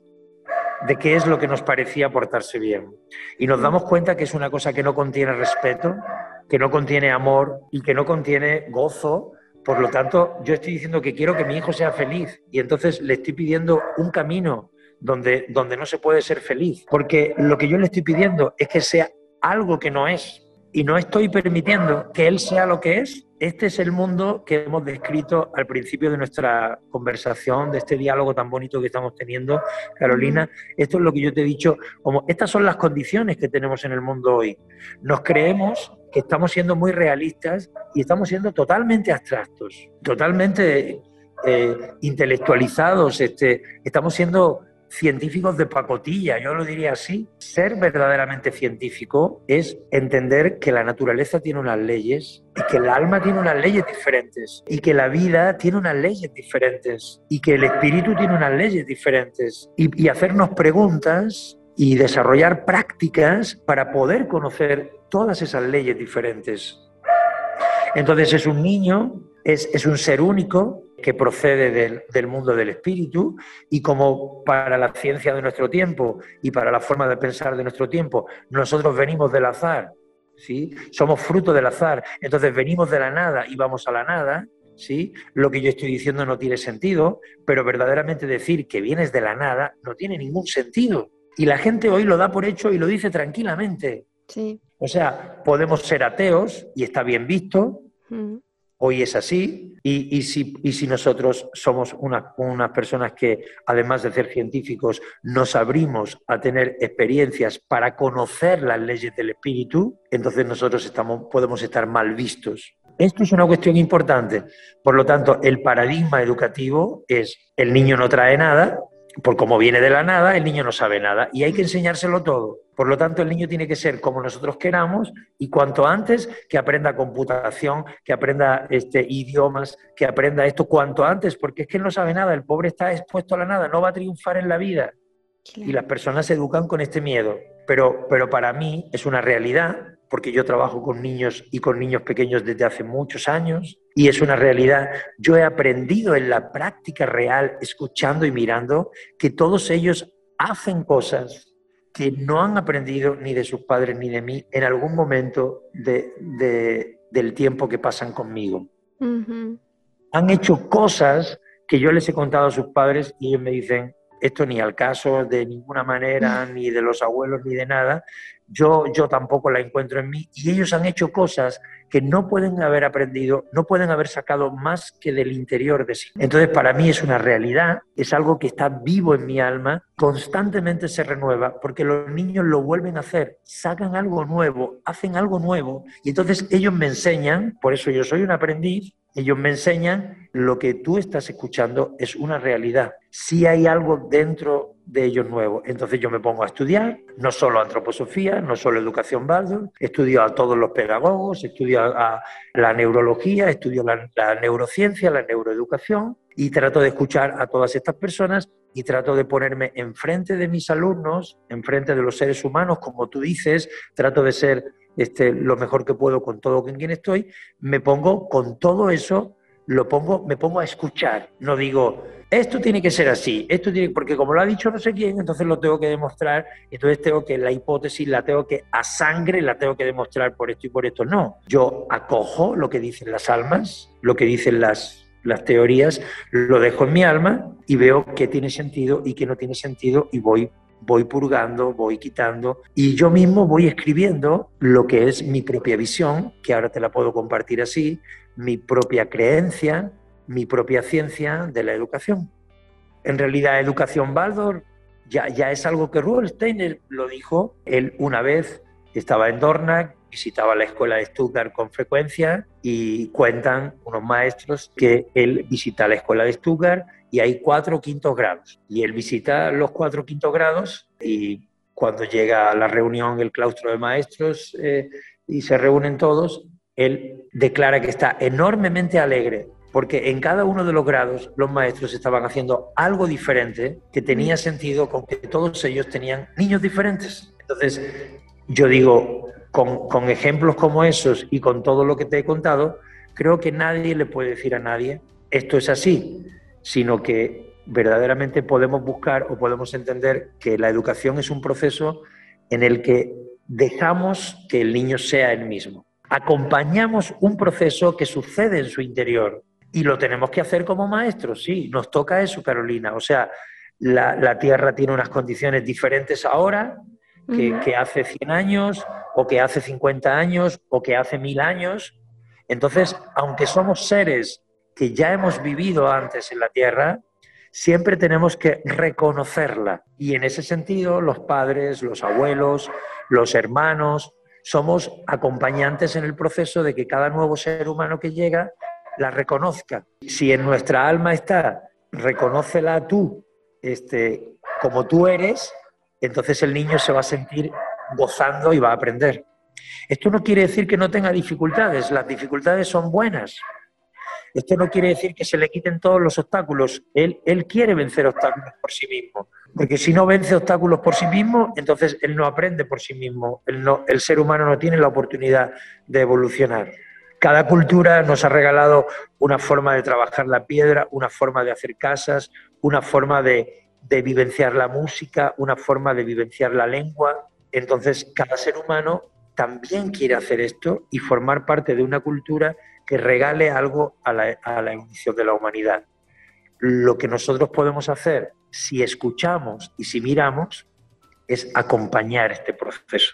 B: de qué es lo que nos parecía portarse bien. Y nos damos cuenta que es una cosa que no contiene respeto, que no contiene amor y que no contiene gozo. Por lo tanto, yo estoy diciendo que quiero que mi hijo sea feliz y entonces le estoy pidiendo un camino donde, donde no se puede ser feliz. Porque lo que yo le estoy pidiendo es que sea algo que no es. Y no estoy permitiendo que él sea lo que es este es el mundo que hemos descrito al principio de nuestra conversación, de este diálogo tan bonito que estamos teniendo, Carolina. Esto es lo que yo te he dicho, como estas son las condiciones que tenemos en el mundo hoy. Nos creemos que estamos siendo muy realistas y estamos siendo totalmente abstractos, totalmente eh, intelectualizados, este, estamos siendo científicos de pacotilla, yo lo diría así. Ser verdaderamente científico es entender que la naturaleza tiene unas leyes y que el alma tiene unas leyes diferentes y que la vida tiene unas leyes diferentes y que el espíritu tiene unas leyes diferentes y, y hacernos preguntas y desarrollar prácticas para poder conocer todas esas leyes diferentes. Entonces es un niño, es, es un ser único, que procede del, mundo del espíritu y como para la ciencia de nuestro tiempo y para la forma de pensar de nuestro tiempo, nosotros venimos del azar, ¿sí? Somos fruto del azar, entonces venimos de la nada y vamos a la nada, ¿sí? Lo que yo estoy diciendo no tiene sentido, pero verdaderamente decir que vienes de la nada no tiene ningún sentido. Y la gente hoy lo da por hecho y lo dice tranquilamente. Sí. O sea, podemos ser ateos y está bien visto, mm. Hoy es así y, si, si, nosotros somos unas personas que, además de ser científicos, nos abrimos a tener experiencias para conocer las leyes del espíritu, entonces nosotros estamos, podemos estar mal vistos. Esto es una cuestión importante. Por lo tanto, el paradigma educativo es el niño no trae nada, por como viene de la nada, el niño no sabe nada y hay que enseñárselo todo. Por lo tanto, el niño tiene que ser como nosotros queramos y cuanto antes que aprenda computación, que aprenda este, idiomas, que aprenda esto cuanto antes, porque es que él no sabe nada, el pobre está expuesto a la nada, no va a triunfar en la vida. Y las personas se educan con este miedo. Pero, pero para mí es una realidad porque yo trabajo con niños y con niños pequeños desde hace muchos años y es una realidad. Yo he aprendido en la práctica real, escuchando y mirando, que todos ellos hacen cosas que no han aprendido ni de sus padres ni de mí en algún momento del tiempo que pasan conmigo. Han hecho cosas que yo les he contado a sus padres y ellos me dicen, esto ni al caso de ninguna manera, ni de los abuelos, ni de nada, yo, yo tampoco la encuentro en mí. Y ellos han hecho cosas que no pueden haber aprendido, no pueden haber sacado más que del interior de sí. Entonces, para mí es una realidad, es algo que está vivo en mi alma, constantemente se renueva, porque los niños lo vuelven a hacer, sacan algo nuevo, hacen algo nuevo, y entonces ellos me enseñan, por eso yo soy un aprendiz, ellos me enseñan lo que tú estás escuchando es una realidad. Si hay algo dentro de ellos nuevo. Entonces yo me pongo a estudiar, no solo antroposofía, no solo educación Baldor, estudio a todos los pedagogos, estudio a, la neurología, estudio la, la neurociencia, la neuroeducación y trato de escuchar a todas estas personas y trato de ponerme enfrente de mis alumnos, enfrente de los seres humanos, como tú dices, trato de ser este, lo mejor que puedo con todo con quien estoy, me pongo con todo eso, lo pongo, me pongo a escuchar, no digo, esto tiene que ser así, esto tiene, porque como lo ha dicho no sé quién, entonces lo tengo que demostrar, entonces tengo que la hipótesis la tengo que a sangre la tengo que demostrar por esto y por esto. No, yo acojo lo que dicen las almas, lo que dicen las, las teorías, lo dejo en mi alma y veo qué tiene sentido y qué no tiene sentido y voy voy purgando, voy quitando y yo mismo voy escribiendo lo que es mi propia visión, que ahora te la puedo compartir así, mi propia creencia, mi propia ciencia de la educación. En realidad, educación Baldor ya, ya es algo que Rudolf Steiner lo dijo. Él una vez estaba en Dornach, visitaba la escuela de Stuttgart con frecuencia y cuentan unos maestros que él visita la escuela de Stuttgart y hay cuatro quintos grados. Y él visita los cuatro quintos grados y cuando llega a la reunión, el claustro de maestros, eh, y se reúnen todos, él declara que está enormemente alegre porque en cada uno de los grados los maestros estaban haciendo algo diferente que tenía sentido con que todos ellos tenían niños diferentes. Entonces, yo digo, con, con, ejemplos como esos y con todo lo que te he contado, creo que nadie le puede decir a nadie, esto es así, sino que verdaderamente podemos buscar o podemos entender que la educación es un proceso en el que dejamos que el niño sea el mismo. Acompañamos un proceso que sucede en su interior y lo tenemos que hacer como maestros, sí, nos toca eso, Carolina. O sea, la, Tierra tiene unas condiciones diferentes ahora que, que, hace 100 años, o que hace 50 años, o que hace mil años. Entonces, aunque somos seres que ya hemos vivido antes en la Tierra, siempre tenemos que reconocerla. Y en ese sentido, los padres, los abuelos, los hermanos, somos acompañantes en el proceso de que cada nuevo ser humano que llega la reconozca. Si en nuestra alma está, reconócela tú este, como tú eres, entonces el niño se va a sentir gozando y va a aprender. Esto no quiere decir que no tenga dificultades, las dificultades son buenas. Esto no quiere decir que se le quiten todos los obstáculos. Él, él quiere vencer obstáculos por sí mismo, porque si no vence obstáculos por sí mismo, entonces él no aprende por sí mismo. no, el ser humano no tiene la oportunidad de evolucionar. Cada cultura nos ha regalado una forma de trabajar la piedra, una forma de hacer casas, una forma de, vivenciar la música, una forma de vivenciar la lengua. Entonces, cada ser humano también quiere hacer esto y formar parte de una cultura que regale algo a la, a la evolución de la humanidad. Lo que nosotros podemos hacer, si escuchamos y si miramos, es acompañar este proceso.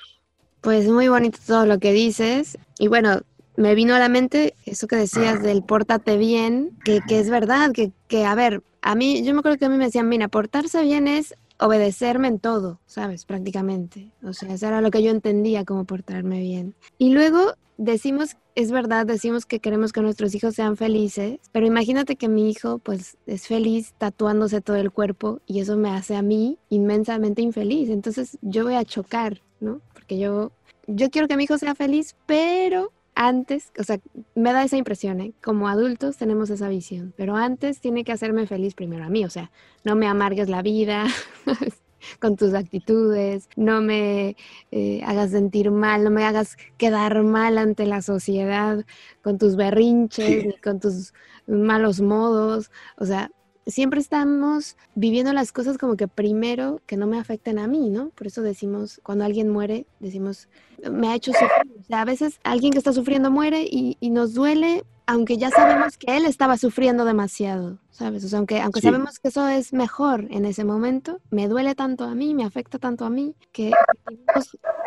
A: Pues muy bonito todo lo que dices. Y bueno, me vino a la mente eso que decías del pórtate bien, que, que es verdad, que, que, a ver, a mí, yo me acuerdo que a mí me decían, mira, portarse bien es obedecerme en todo, ¿sabes? Prácticamente. O sea, eso era lo que yo entendía como portarme bien. Y luego decimos, es verdad, decimos que queremos que nuestros hijos sean felices, pero imagínate que mi hijo pues es feliz tatuándose todo el cuerpo y eso me hace a mí inmensamente infeliz. Entonces yo voy a chocar, ¿no? Porque yo, yo quiero que mi hijo sea feliz, pero antes, o sea, me da esa impresión, ¿eh? como adultos tenemos esa visión, pero antes tiene que hacerme feliz primero a mí, o sea, no me amargues la vida con tus actitudes, no me eh, hagas sentir mal, no me hagas quedar mal ante la sociedad con tus berrinches, con tus malos modos, o sea, siempre estamos viviendo las cosas como que primero que no me afecten a mí, ¿no? Por eso decimos, cuando alguien muere, decimos, me ha hecho sufrir. O sea, a veces alguien que está sufriendo muere y, y nos duele aunque ya sabemos que él estaba sufriendo demasiado, ¿sabes? O sea, aunque, aunque sabemos que eso es mejor en ese momento, me duele tanto a mí, me afecta tanto a mí, que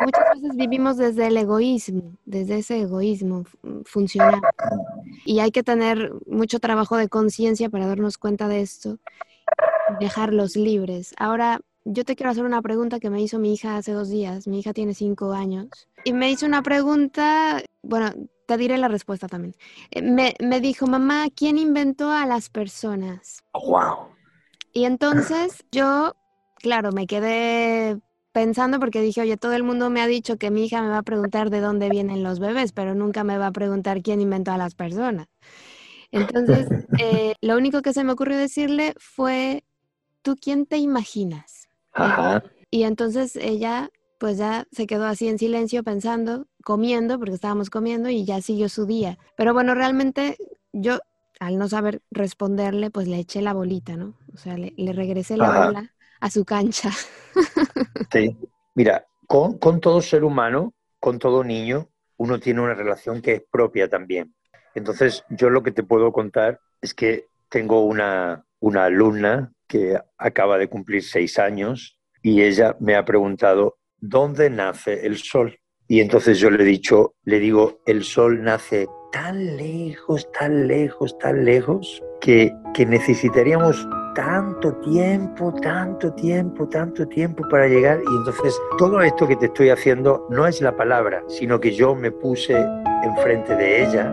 A: muchas veces vivimos desde el egoísmo, desde ese egoísmo funcional. Y hay que tener mucho trabajo de conciencia para darnos cuenta de esto, dejarlos libres. Ahora, yo te quiero hacer una pregunta que me hizo mi hija hace dos días. Mi hija tiene cinco años. Y me hizo una pregunta, bueno, te diré la respuesta también. Eh, me, me dijo, mamá, ¿quién inventó a las personas?
B: ¡Wow!
A: Y entonces yo, claro, me quedé pensando porque dije, oye, todo el mundo me ha dicho que mi hija me va a preguntar de dónde vienen los bebés, pero nunca me va a preguntar quién inventó a las personas. Entonces, eh, lo único que se me ocurrió decirle fue, ¿tú quién te imaginas?
B: Ajá.
A: Y entonces ella pues ya se quedó así en silencio pensando, comiendo, porque estábamos comiendo y ya siguió su día. Pero bueno, realmente yo, al no saber responderle, pues le eché la bolita, ¿no? O sea, le, regresé la bola a su cancha.
B: Sí, mira, con, con todo ser humano, con todo niño, uno tiene una relación que es propia también. Entonces, yo lo que te puedo contar es que tengo una, una alumna que acaba de cumplir seis años y ella me ha preguntado ¿dónde nace el sol? Y entonces yo le he dicho, le digo, el sol nace tan lejos, tan lejos, tan lejos, que, que necesitaríamos tanto tiempo, tanto tiempo, tanto tiempo para llegar. Y entonces todo esto que te estoy haciendo no es la palabra, sino que yo me puse enfrente de ella,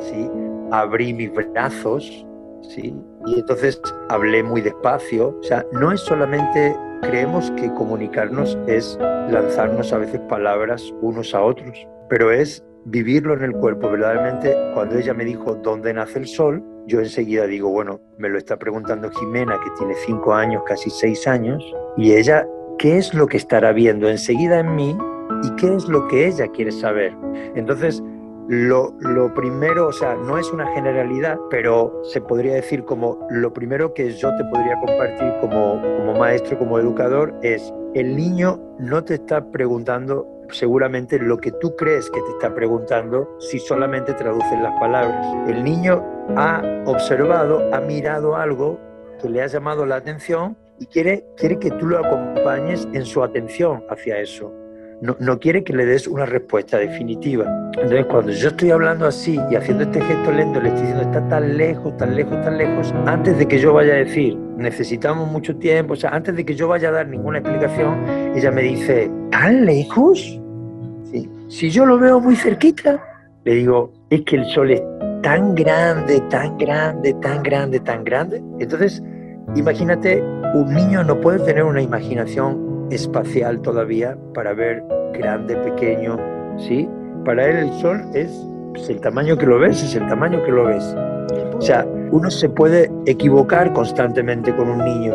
B: ¿sí? abrí mis brazos, ¿sí? Y entonces hablé muy despacio. O sea, no es solamente Creemos que comunicarnos es lanzarnos a veces palabras unos a otros, pero es vivirlo en el cuerpo. Verdaderamente, cuando ella me dijo dónde nace el sol, yo enseguida digo, bueno, me lo está preguntando Jimena, que tiene cinco años, casi seis años, y ella, ¿qué es lo que estará viendo enseguida en mí y qué es lo que ella quiere saber? Entonces, lo, lo, primero, o sea, no es una generalidad, pero se podría decir como lo primero que yo te podría compartir como, como maestro, como educador, es el niño no te está preguntando seguramente lo que tú crees que te está preguntando si solamente traduces las palabras. El niño ha observado, ha mirado algo que le ha llamado la atención y quiere, quiere que tú lo acompañes en su atención hacia eso no, quiere que le des una respuesta definitiva. Entonces, cuando yo estoy hablando así y haciendo este gesto lento, le estoy diciendo, está tan lejos, tan lejos, tan lejos, antes de que yo vaya a decir, necesitamos mucho tiempo, o sea, antes de que yo vaya a dar ninguna explicación, ella me dice, ¿tan lejos? Sí. Si yo lo veo muy cerquita, le digo, es que el sol es tan grande, tan grande, tan grande, tan grande. Entonces, imagínate, un niño no puede tener una imaginación espacial todavía para ver grande, pequeño, ¿sí? Para él el sol es pues, el tamaño que lo ves, es el tamaño que lo ves. O sea, uno se puede equivocar constantemente con un niño,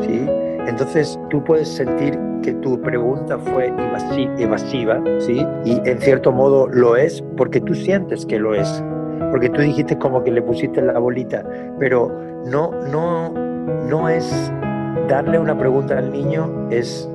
B: ¿sí? Entonces tú puedes sentir que tu pregunta fue evasiva, ¿sí? Y en cierto modo lo es porque tú sientes que lo es. Porque tú dijiste como que le pusiste la bolita, pero no, no, no es darle una pregunta al niño es,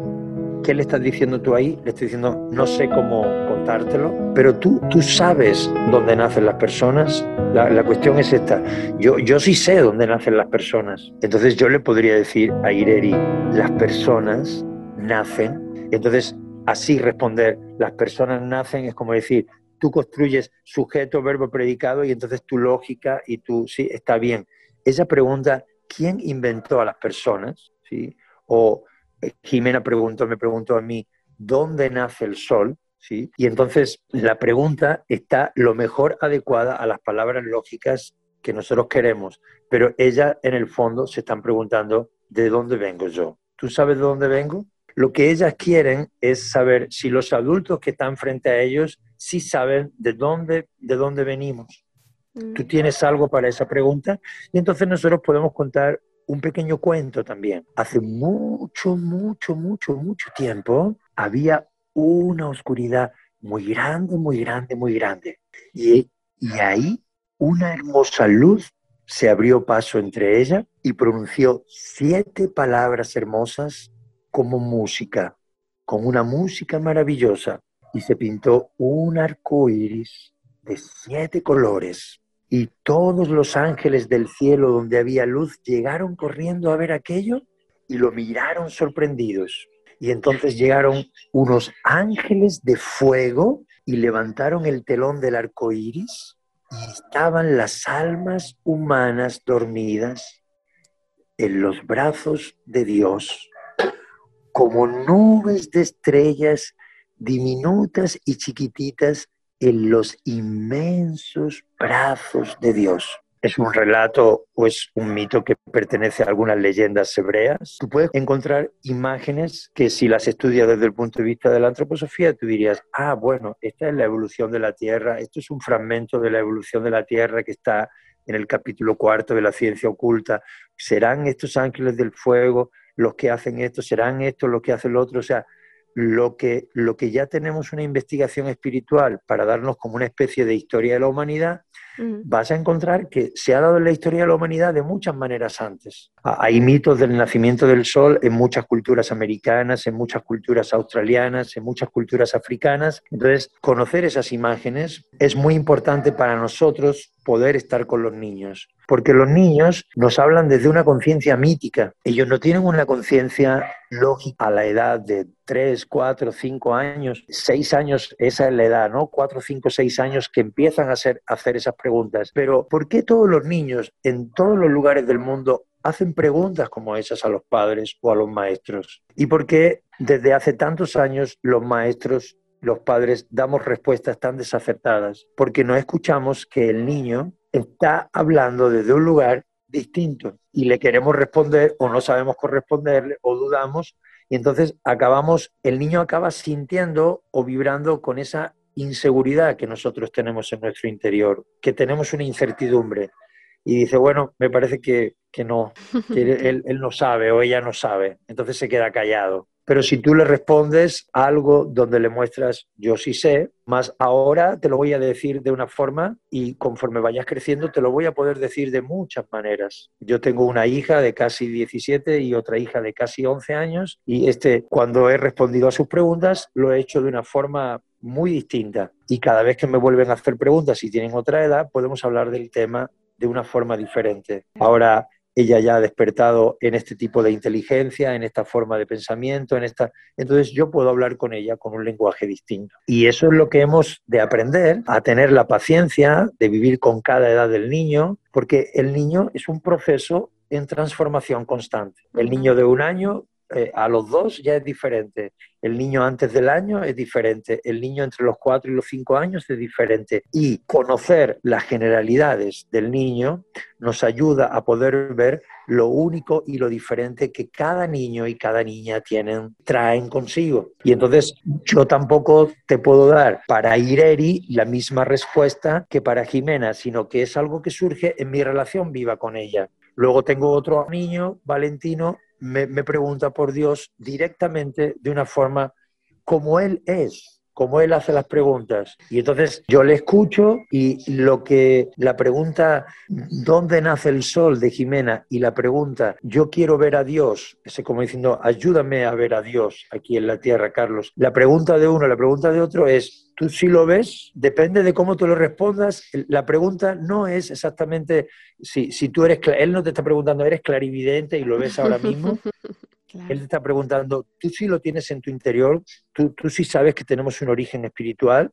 B: ¿qué le estás diciendo tú ahí? Le estoy diciendo, no sé cómo contártelo, pero tú, tú sabes dónde nacen las personas. La, cuestión es esta, yo, yo sí sé dónde nacen las personas. Entonces yo le podría decir a Ireri, las personas nacen. Entonces así responder, las personas nacen es como decir, tú construyes sujeto, verbo, predicado y entonces tu lógica y tú, sí, está bien. Esa pregunta, ¿quién inventó a las personas? ¿sí? O eh, Jimena preguntó, me preguntó a mí, ¿dónde nace el sol? ¿sí? Y entonces la pregunta está lo mejor adecuada a las palabras lógicas que nosotros queremos, pero ella en el fondo se están preguntando, ¿de dónde vengo yo? ¿Tú sabes de dónde vengo? Lo que ellas quieren es saber si los adultos que están frente a ellos sí saben de dónde, de dónde venimos. ¿Tú mm. tienes algo para esa pregunta? Y entonces nosotros podemos contar un pequeño cuento también. Hace mucho, mucho, mucho, mucho tiempo había una oscuridad muy grande, muy grande, muy grande. Y, y ahí una hermosa luz se abrió paso entre ella y pronunció siete palabras hermosas como música, como una música maravillosa. Y se pintó un arco iris de siete colores y todos los ángeles del cielo donde había luz llegaron corriendo a ver aquello y lo miraron sorprendidos. Y entonces llegaron unos ángeles de fuego y levantaron el telón del arco iris y estaban las almas humanas dormidas en los brazos de Dios, como nubes de estrellas diminutas y chiquititas en los inmensos brazos de Dios. Es un relato o es un mito que pertenece a algunas leyendas hebreas. Tú puedes encontrar imágenes que si las estudias desde el punto de vista de la antroposofía, tú dirías, ah, bueno, esta es la evolución de la Tierra, esto es un fragmento de la evolución de la Tierra que está en el capítulo cuarto de la ciencia oculta. ¿Serán estos ángeles del fuego los que hacen esto? ¿Serán estos los que hacen lo otro? O sea, lo que, lo que ya tenemos una investigación espiritual para darnos como una especie de historia de la humanidad, vas a encontrar que se ha dado en la historia de la humanidad de muchas maneras antes. Hay mitos del nacimiento del sol en muchas culturas americanas, en muchas culturas australianas, en muchas culturas africanas. Entonces, conocer esas imágenes es muy importante para nosotros poder estar con los niños porque los niños nos hablan desde una conciencia mítica. Ellos no tienen una conciencia lógica a la edad de 3, 4, 5 años, 6 años, esa es la edad, ¿no? 4, 5, 6 años que empiezan a hacer, hacer esas preguntas. Pero ¿por qué todos los niños en todos los lugares del mundo hacen preguntas como esas a los padres o a los maestros? ¿Y por qué desde hace tantos años los maestros los padres damos respuestas tan desacertadas porque no escuchamos que el niño está hablando desde un lugar distinto y le queremos responder o no sabemos corresponderle o dudamos y entonces acabamos, el niño acaba sintiendo o vibrando con esa inseguridad que nosotros tenemos en nuestro interior, que tenemos una incertidumbre. Y dice, bueno, me parece que, no, que él, él no sabe o ella no sabe, entonces se queda callado pero si tú le respondes algo donde le muestras yo sí sé, más ahora te lo voy a decir de una forma y conforme vayas creciendo te lo voy a poder decir de muchas maneras. Yo tengo una hija de casi 17 y otra hija de casi 11 años y este cuando he respondido a sus preguntas lo he hecho de una forma muy distinta y cada vez que me vuelven a hacer preguntas y tienen otra edad podemos hablar del tema de una forma diferente. Ahora ella ya ha despertado en este tipo de inteligencia, en esta forma de pensamiento, en esta... Entonces yo puedo hablar con ella con un lenguaje distinto. Y eso es lo que hemos de aprender, a tener la paciencia de vivir con cada edad del niño, porque el niño es un proceso en transformación constante. El niño de un año eh, a los dos ya es diferente. El niño antes del año es diferente. El niño entre los cuatro y los cinco años es diferente. Y conocer las generalidades del niño nos ayuda a poder ver lo único y lo diferente que cada niño y cada niña tienen, traen consigo. Y entonces yo tampoco te puedo dar para Ireri la misma respuesta que para Jimena, sino que es algo que surge en mi relación viva con ella. Luego tengo otro niño, Valentino, me, pregunta por Dios directamente de una forma como Él es, como Él hace las preguntas. Y entonces yo le escucho y lo que la pregunta, ¿dónde nace el sol de Jimena? Y la pregunta, yo quiero ver a Dios, ese como diciendo, ayúdame a ver a Dios aquí en la tierra, Carlos. La pregunta de uno, la pregunta de otro es, tú si lo ves, depende de cómo tú lo respondas. La pregunta no es exactamente si, si tú eres, él no te está preguntando, eres clarividente y lo ves ahora mismo. Él te está preguntando, tú sí lo tienes en tu interior, tú, tú sí sabes que tenemos un origen espiritual,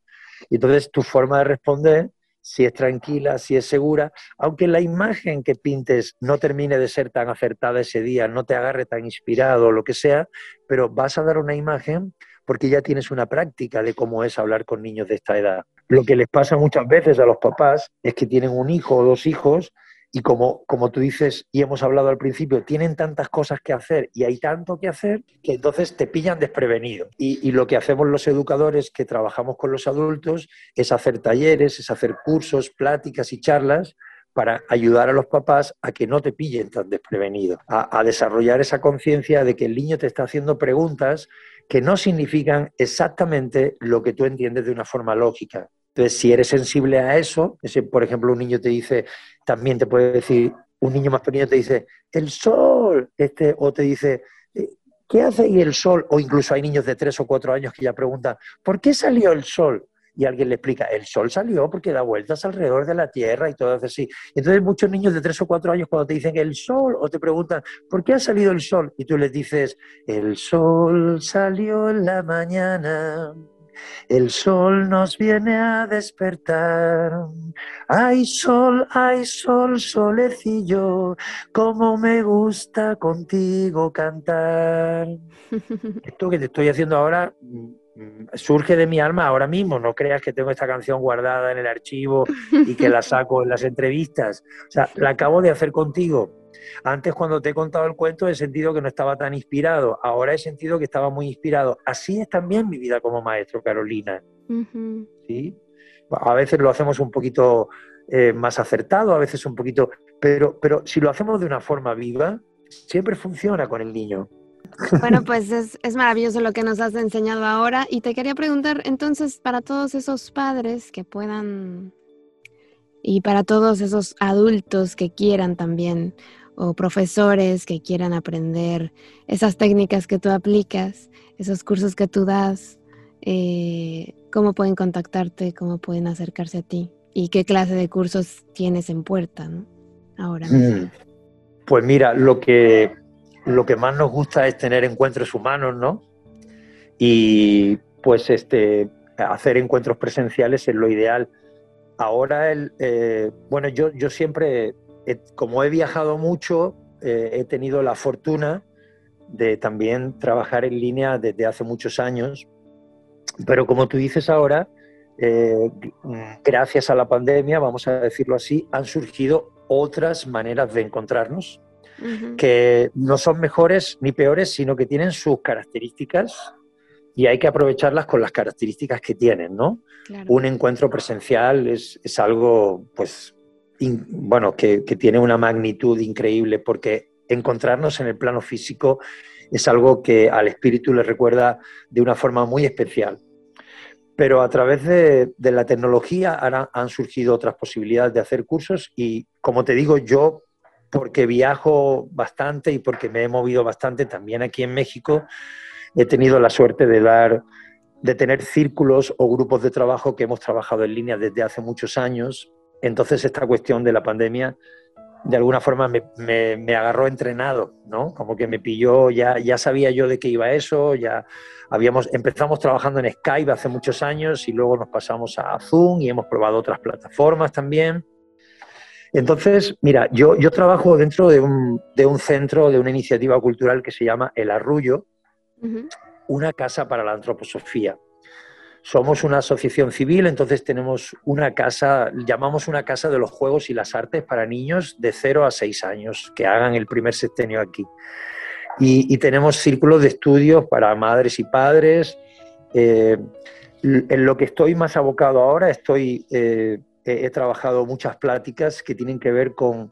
B: y entonces tu forma de responder, si es tranquila, si es segura, aunque la imagen que pintes no termine de ser tan acertada ese día, no te agarre tan inspirado o lo que sea, pero vas a dar una imagen porque ya tienes una práctica de cómo es hablar con niños de esta edad. Lo que les pasa muchas veces a los papás es que tienen un hijo o dos hijos y como, como tú dices y hemos hablado al principio, tienen tantas cosas que hacer y hay tanto que hacer que entonces te pillan desprevenido. Y, lo que hacemos los educadores que trabajamos con los adultos es hacer talleres, es hacer cursos, pláticas y charlas para ayudar a los papás a que no te pillen tan desprevenido, a, a desarrollar esa conciencia de que el niño te está haciendo preguntas que no significan exactamente lo que tú entiendes de una forma lógica. Entonces, si eres sensible a eso, por ejemplo, un niño te dice, también te puede decir, un niño más pequeño te dice, el sol, este, o te dice, eh, ¿qué hace ahí el sol? O incluso hay niños de tres o cuatro años que ya preguntan, ¿por qué salió el sol? y alguien le explica, el sol salió porque da vueltas alrededor de la Tierra y todo así. Entonces muchos niños de tres o cuatro años cuando te dicen el sol o te preguntan, ¿por qué ha salido el sol? Y tú les dices, el sol salió en la mañana el sol nos viene a despertar. Ay sol, ay sol, solecillo, como me gusta contigo cantar. Esto que te estoy haciendo ahora mm, surge de mi alma ahora mismo. No creas que tengo esta canción guardada en el archivo y que la saco en las entrevistas. O sea, la acabo de hacer contigo antes cuando te he contado el cuento he sentido que no estaba tan inspirado, ahora he sentido que estaba muy inspirado. Así es también mi vida como maestro, Carolina. ¿Sí? A veces lo hacemos un poquito eh, más acertado, a veces un poquito, pero, pero si lo hacemos de una forma viva, siempre funciona con el niño.
A: Bueno, pues es, es, maravilloso lo que nos has enseñado ahora y te quería preguntar entonces para todos esos padres que puedan y para todos esos adultos que quieran también o profesores que quieran aprender esas técnicas que tú aplicas, esos cursos que tú das, eh, cómo pueden contactarte, cómo pueden acercarse a ti y qué clase de cursos tienes en puerta ¿no? ahora. Mm.
B: Pues mira, lo que, lo que más nos gusta es tener encuentros humanos, ¿no? Y pues este, hacer encuentros presenciales es lo ideal. Ahora, el, eh, bueno, yo, yo siempre como he viajado mucho, eh, he tenido la fortuna de también trabajar en línea desde hace muchos años, pero como tú dices ahora, eh, gracias a la pandemia, vamos a decirlo así, han surgido otras maneras de encontrarnos que no son mejores ni peores, sino que tienen sus características y hay que aprovecharlas con las características que tienen, ¿no? Un encuentro presencial es, es algo, pues, bueno, que, tiene una magnitud increíble porque encontrarnos en el plano físico es algo que al espíritu le recuerda de una forma muy especial. Pero a través de, la tecnología ahora han surgido otras posibilidades de hacer cursos y, como te digo, yo, porque viajo bastante y porque me he movido bastante también aquí en México, he tenido la suerte de dar de tener círculos o grupos de trabajo que hemos trabajado en línea desde hace muchos años. Entonces esta cuestión de la pandemia de alguna forma me, agarró entrenado, ¿no? Como que me pilló, ya, ya sabía yo de qué iba eso, ya habíamos, empezamos trabajando en Skype hace muchos años y luego nos pasamos a Zoom y hemos probado otras plataformas también. Entonces, mira, yo, yo trabajo dentro de un, de un centro, de una iniciativa cultural que se llama El Arrullo, una casa para la antroposofía. Somos una asociación civil, entonces tenemos una casa, llamamos una casa de los juegos y las artes para niños de 0 a 6 años, que hagan el primer sextenio aquí. Y, tenemos círculos de estudios para madres y padres. Eh, en lo que estoy más abocado ahora, estoy, eh, he, trabajado muchas pláticas que tienen que ver con,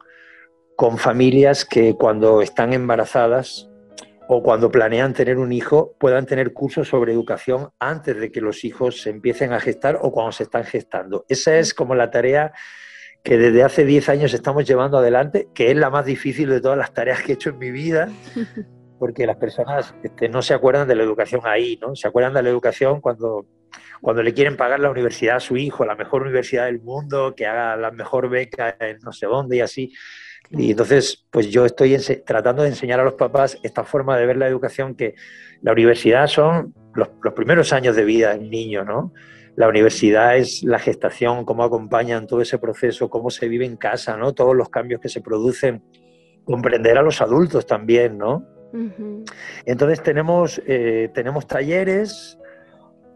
B: con familias que cuando están embarazadas o cuando planean tener un hijo puedan tener cursos sobre educación antes de que los hijos se empiecen a gestar o cuando se están gestando. Esa es como la tarea que desde hace 10 años estamos llevando adelante, que es la más difícil de todas las tareas que he hecho en mi vida, porque las personas este, no se acuerdan de la educación ahí, ¿no? Se acuerdan de la educación cuando, cuando le quieren pagar la universidad a su hijo, la mejor universidad del mundo, que haga la mejor beca en no sé dónde y así. Y entonces, pues yo estoy tratando de enseñar a los papás esta forma de ver la educación, que la universidad son los, primeros años de vida del niño, ¿no? La universidad es la gestación, cómo acompañan todo ese proceso, cómo se vive en casa, ¿no? Todos los cambios que se producen, comprender a los adultos también, ¿no? Entonces tenemos, eh, tenemos talleres,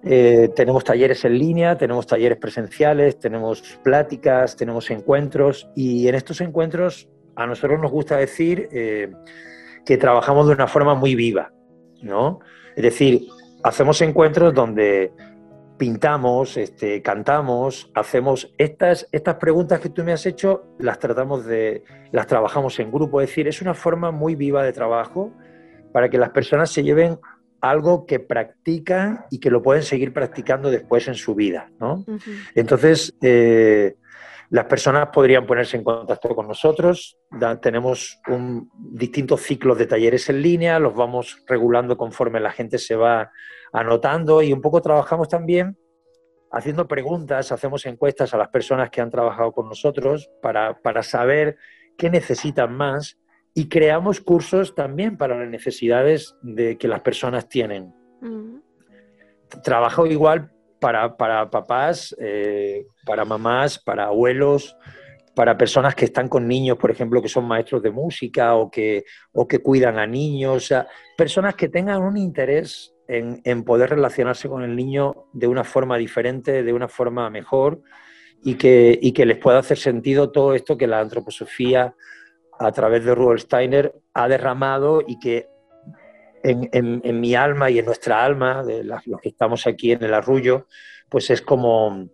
B: eh, tenemos talleres en línea, tenemos talleres presenciales, tenemos pláticas, tenemos encuentros y en estos encuentros a nosotros nos gusta decir eh, que trabajamos de una forma muy viva, ¿no? Es decir, hacemos encuentros donde pintamos, este, cantamos, hacemos estas, estas preguntas que tú me has hecho, las tratamos de, las trabajamos en grupo, es decir, es una forma muy viva de trabajo para que las personas se lleven algo que practican y que lo pueden seguir practicando después en su vida, ¿no? Entonces, eh, las personas podrían ponerse en contacto con nosotros. tenemos un, distintos ciclos de talleres en línea, los vamos regulando conforme la gente se va anotando y un poco trabajamos también haciendo preguntas, hacemos encuestas a las personas que han trabajado con nosotros para, para saber qué necesitan más y creamos cursos también para las necesidades de que las personas tienen. Mm. Trabajo igual para, papás, eh, para mamás, para abuelos, para personas que están con niños, por ejemplo, que son maestros de música o que, o que cuidan a niños, o sea, personas que tengan un interés en, poder relacionarse con el niño de una forma diferente, de una forma mejor y que, y que les pueda hacer sentido todo esto que la antroposofía a través de Rudolf Steiner ha derramado y que en, mi alma y en nuestra alma, de los que estamos aquí en el arrullo, pues es como,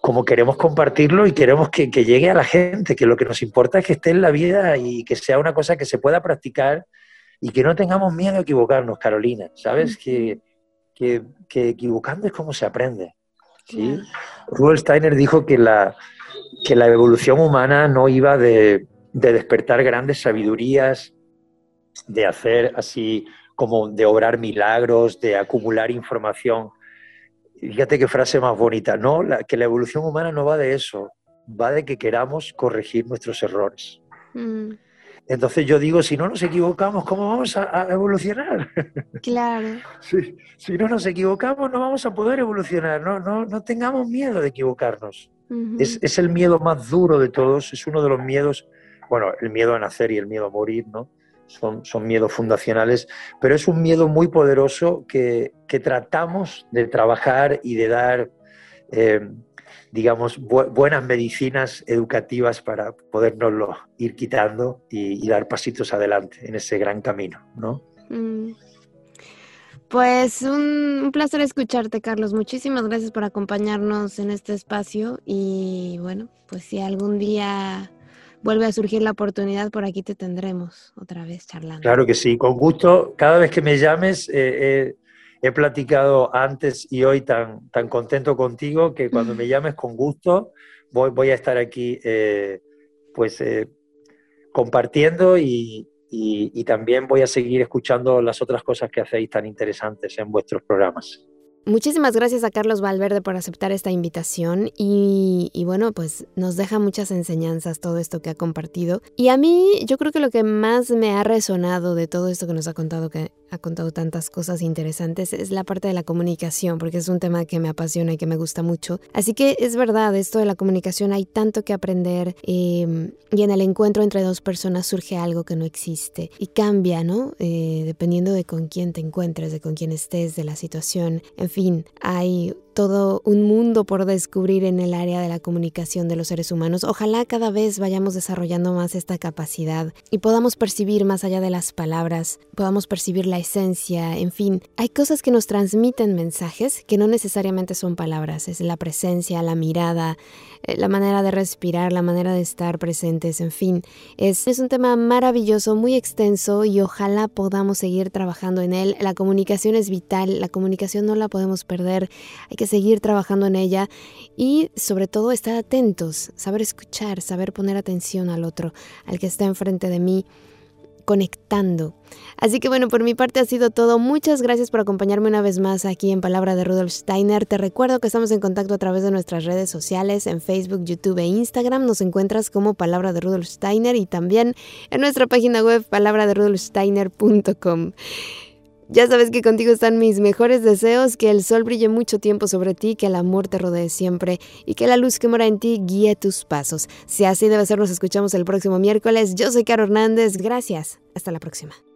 B: como queremos compartirlo y queremos que, llegue a la gente, que lo que nos importa es que esté en la vida y que sea una cosa que se pueda practicar y que no tengamos miedo a equivocarnos, Carolina, ¿sabes? Que, que, equivocando es como se aprende. ¿sí? Rudolf Steiner dijo que la, que la evolución humana no iba de, de despertar grandes sabidurías, de hacer así como de obrar milagros, de acumular información. Fíjate qué frase más bonita, ¿no? que la evolución humana no va de eso, va de que queramos corregir nuestros errores. Mm. Entonces yo digo, si no nos equivocamos, ¿cómo vamos a, evolucionar?
A: Claro.
B: si, no nos equivocamos, no vamos a poder evolucionar. No, no, no tengamos miedo de equivocarnos. es, es, el miedo más duro de todos, es uno de los miedos, bueno, el miedo a nacer y el miedo a morir, ¿no? Son, son miedos fundacionales, pero es un miedo muy poderoso que, tratamos de trabajar y de dar, eh, digamos, buenas medicinas educativas para podernoslo ir quitando y, dar pasitos adelante en ese gran camino, ¿no? Mm.
A: Pues un, placer escucharte, Carlos. Muchísimas gracias por acompañarnos en este espacio y bueno, pues si algún día vuelve a surgir la oportunidad, por aquí te tendremos otra vez charlando.
B: Claro que sí, con gusto. Cada vez que me llames, eh, he platicado antes y hoy tan, tan contento contigo que cuando me llames con gusto voy, voy a estar aquí eh, pues eh, compartiendo y, y también voy a seguir escuchando las otras cosas que hacéis tan interesantes en vuestros programas.
A: Muchísimas gracias a Carlos Valverde por aceptar esta invitación y, bueno, pues nos deja muchas enseñanzas todo esto que ha compartido. Y a mí yo creo que lo que más me ha resonado de todo esto que nos ha contado, que ha contado tantas cosas interesantes, es la parte de la comunicación, porque es un tema que me apasiona y que me gusta mucho. Así que es verdad, esto de la comunicación hay tanto que aprender em, y en el encuentro entre dos personas surge algo que no existe y cambia, ¿no? Eh, dependiendo de con quién te encuentres, de con quién estés, de la situación, en fin, hay todo un mundo por descubrir en el área de la comunicación de los seres humanos. Ojalá cada vez vayamos desarrollando más esta capacidad y podamos percibir más allá de las palabras, podamos percibir la esencia, en fin, hay cosas que nos transmiten mensajes que no necesariamente son palabras, es la presencia, la mirada, eh, la manera de respirar, la manera de estar presentes, en fin, es, es un tema maravilloso, muy extenso y ojalá podamos seguir trabajando en él. La comunicación es vital, la comunicación no la podemos perder, hay que seguir trabajando en ella y sobre todo estar atentos, saber escuchar, saber poner atención al otro, al que está enfrente de mí conectando. Así que bueno, por mi parte ha sido todo. Muchas gracias por acompañarme una vez más aquí en Palabra de Rudolf Steiner. Te recuerdo que estamos en contacto a través de nuestras redes sociales en Facebook, YouTube e Instagram. Nos encuentras como Palabra de Rudolf Steiner y también en nuestra página web palabraderudolfsteiner.com. Ya sabes que contigo están mis mejores deseos, que el sol brille mucho tiempo sobre ti, que el amor te rodee siempre y que la luz que mora en ti guíe tus pasos. Si así debe ser, nos escuchamos el próximo miércoles. Yo soy Caro Hernández. Gracias. Hasta la próxima.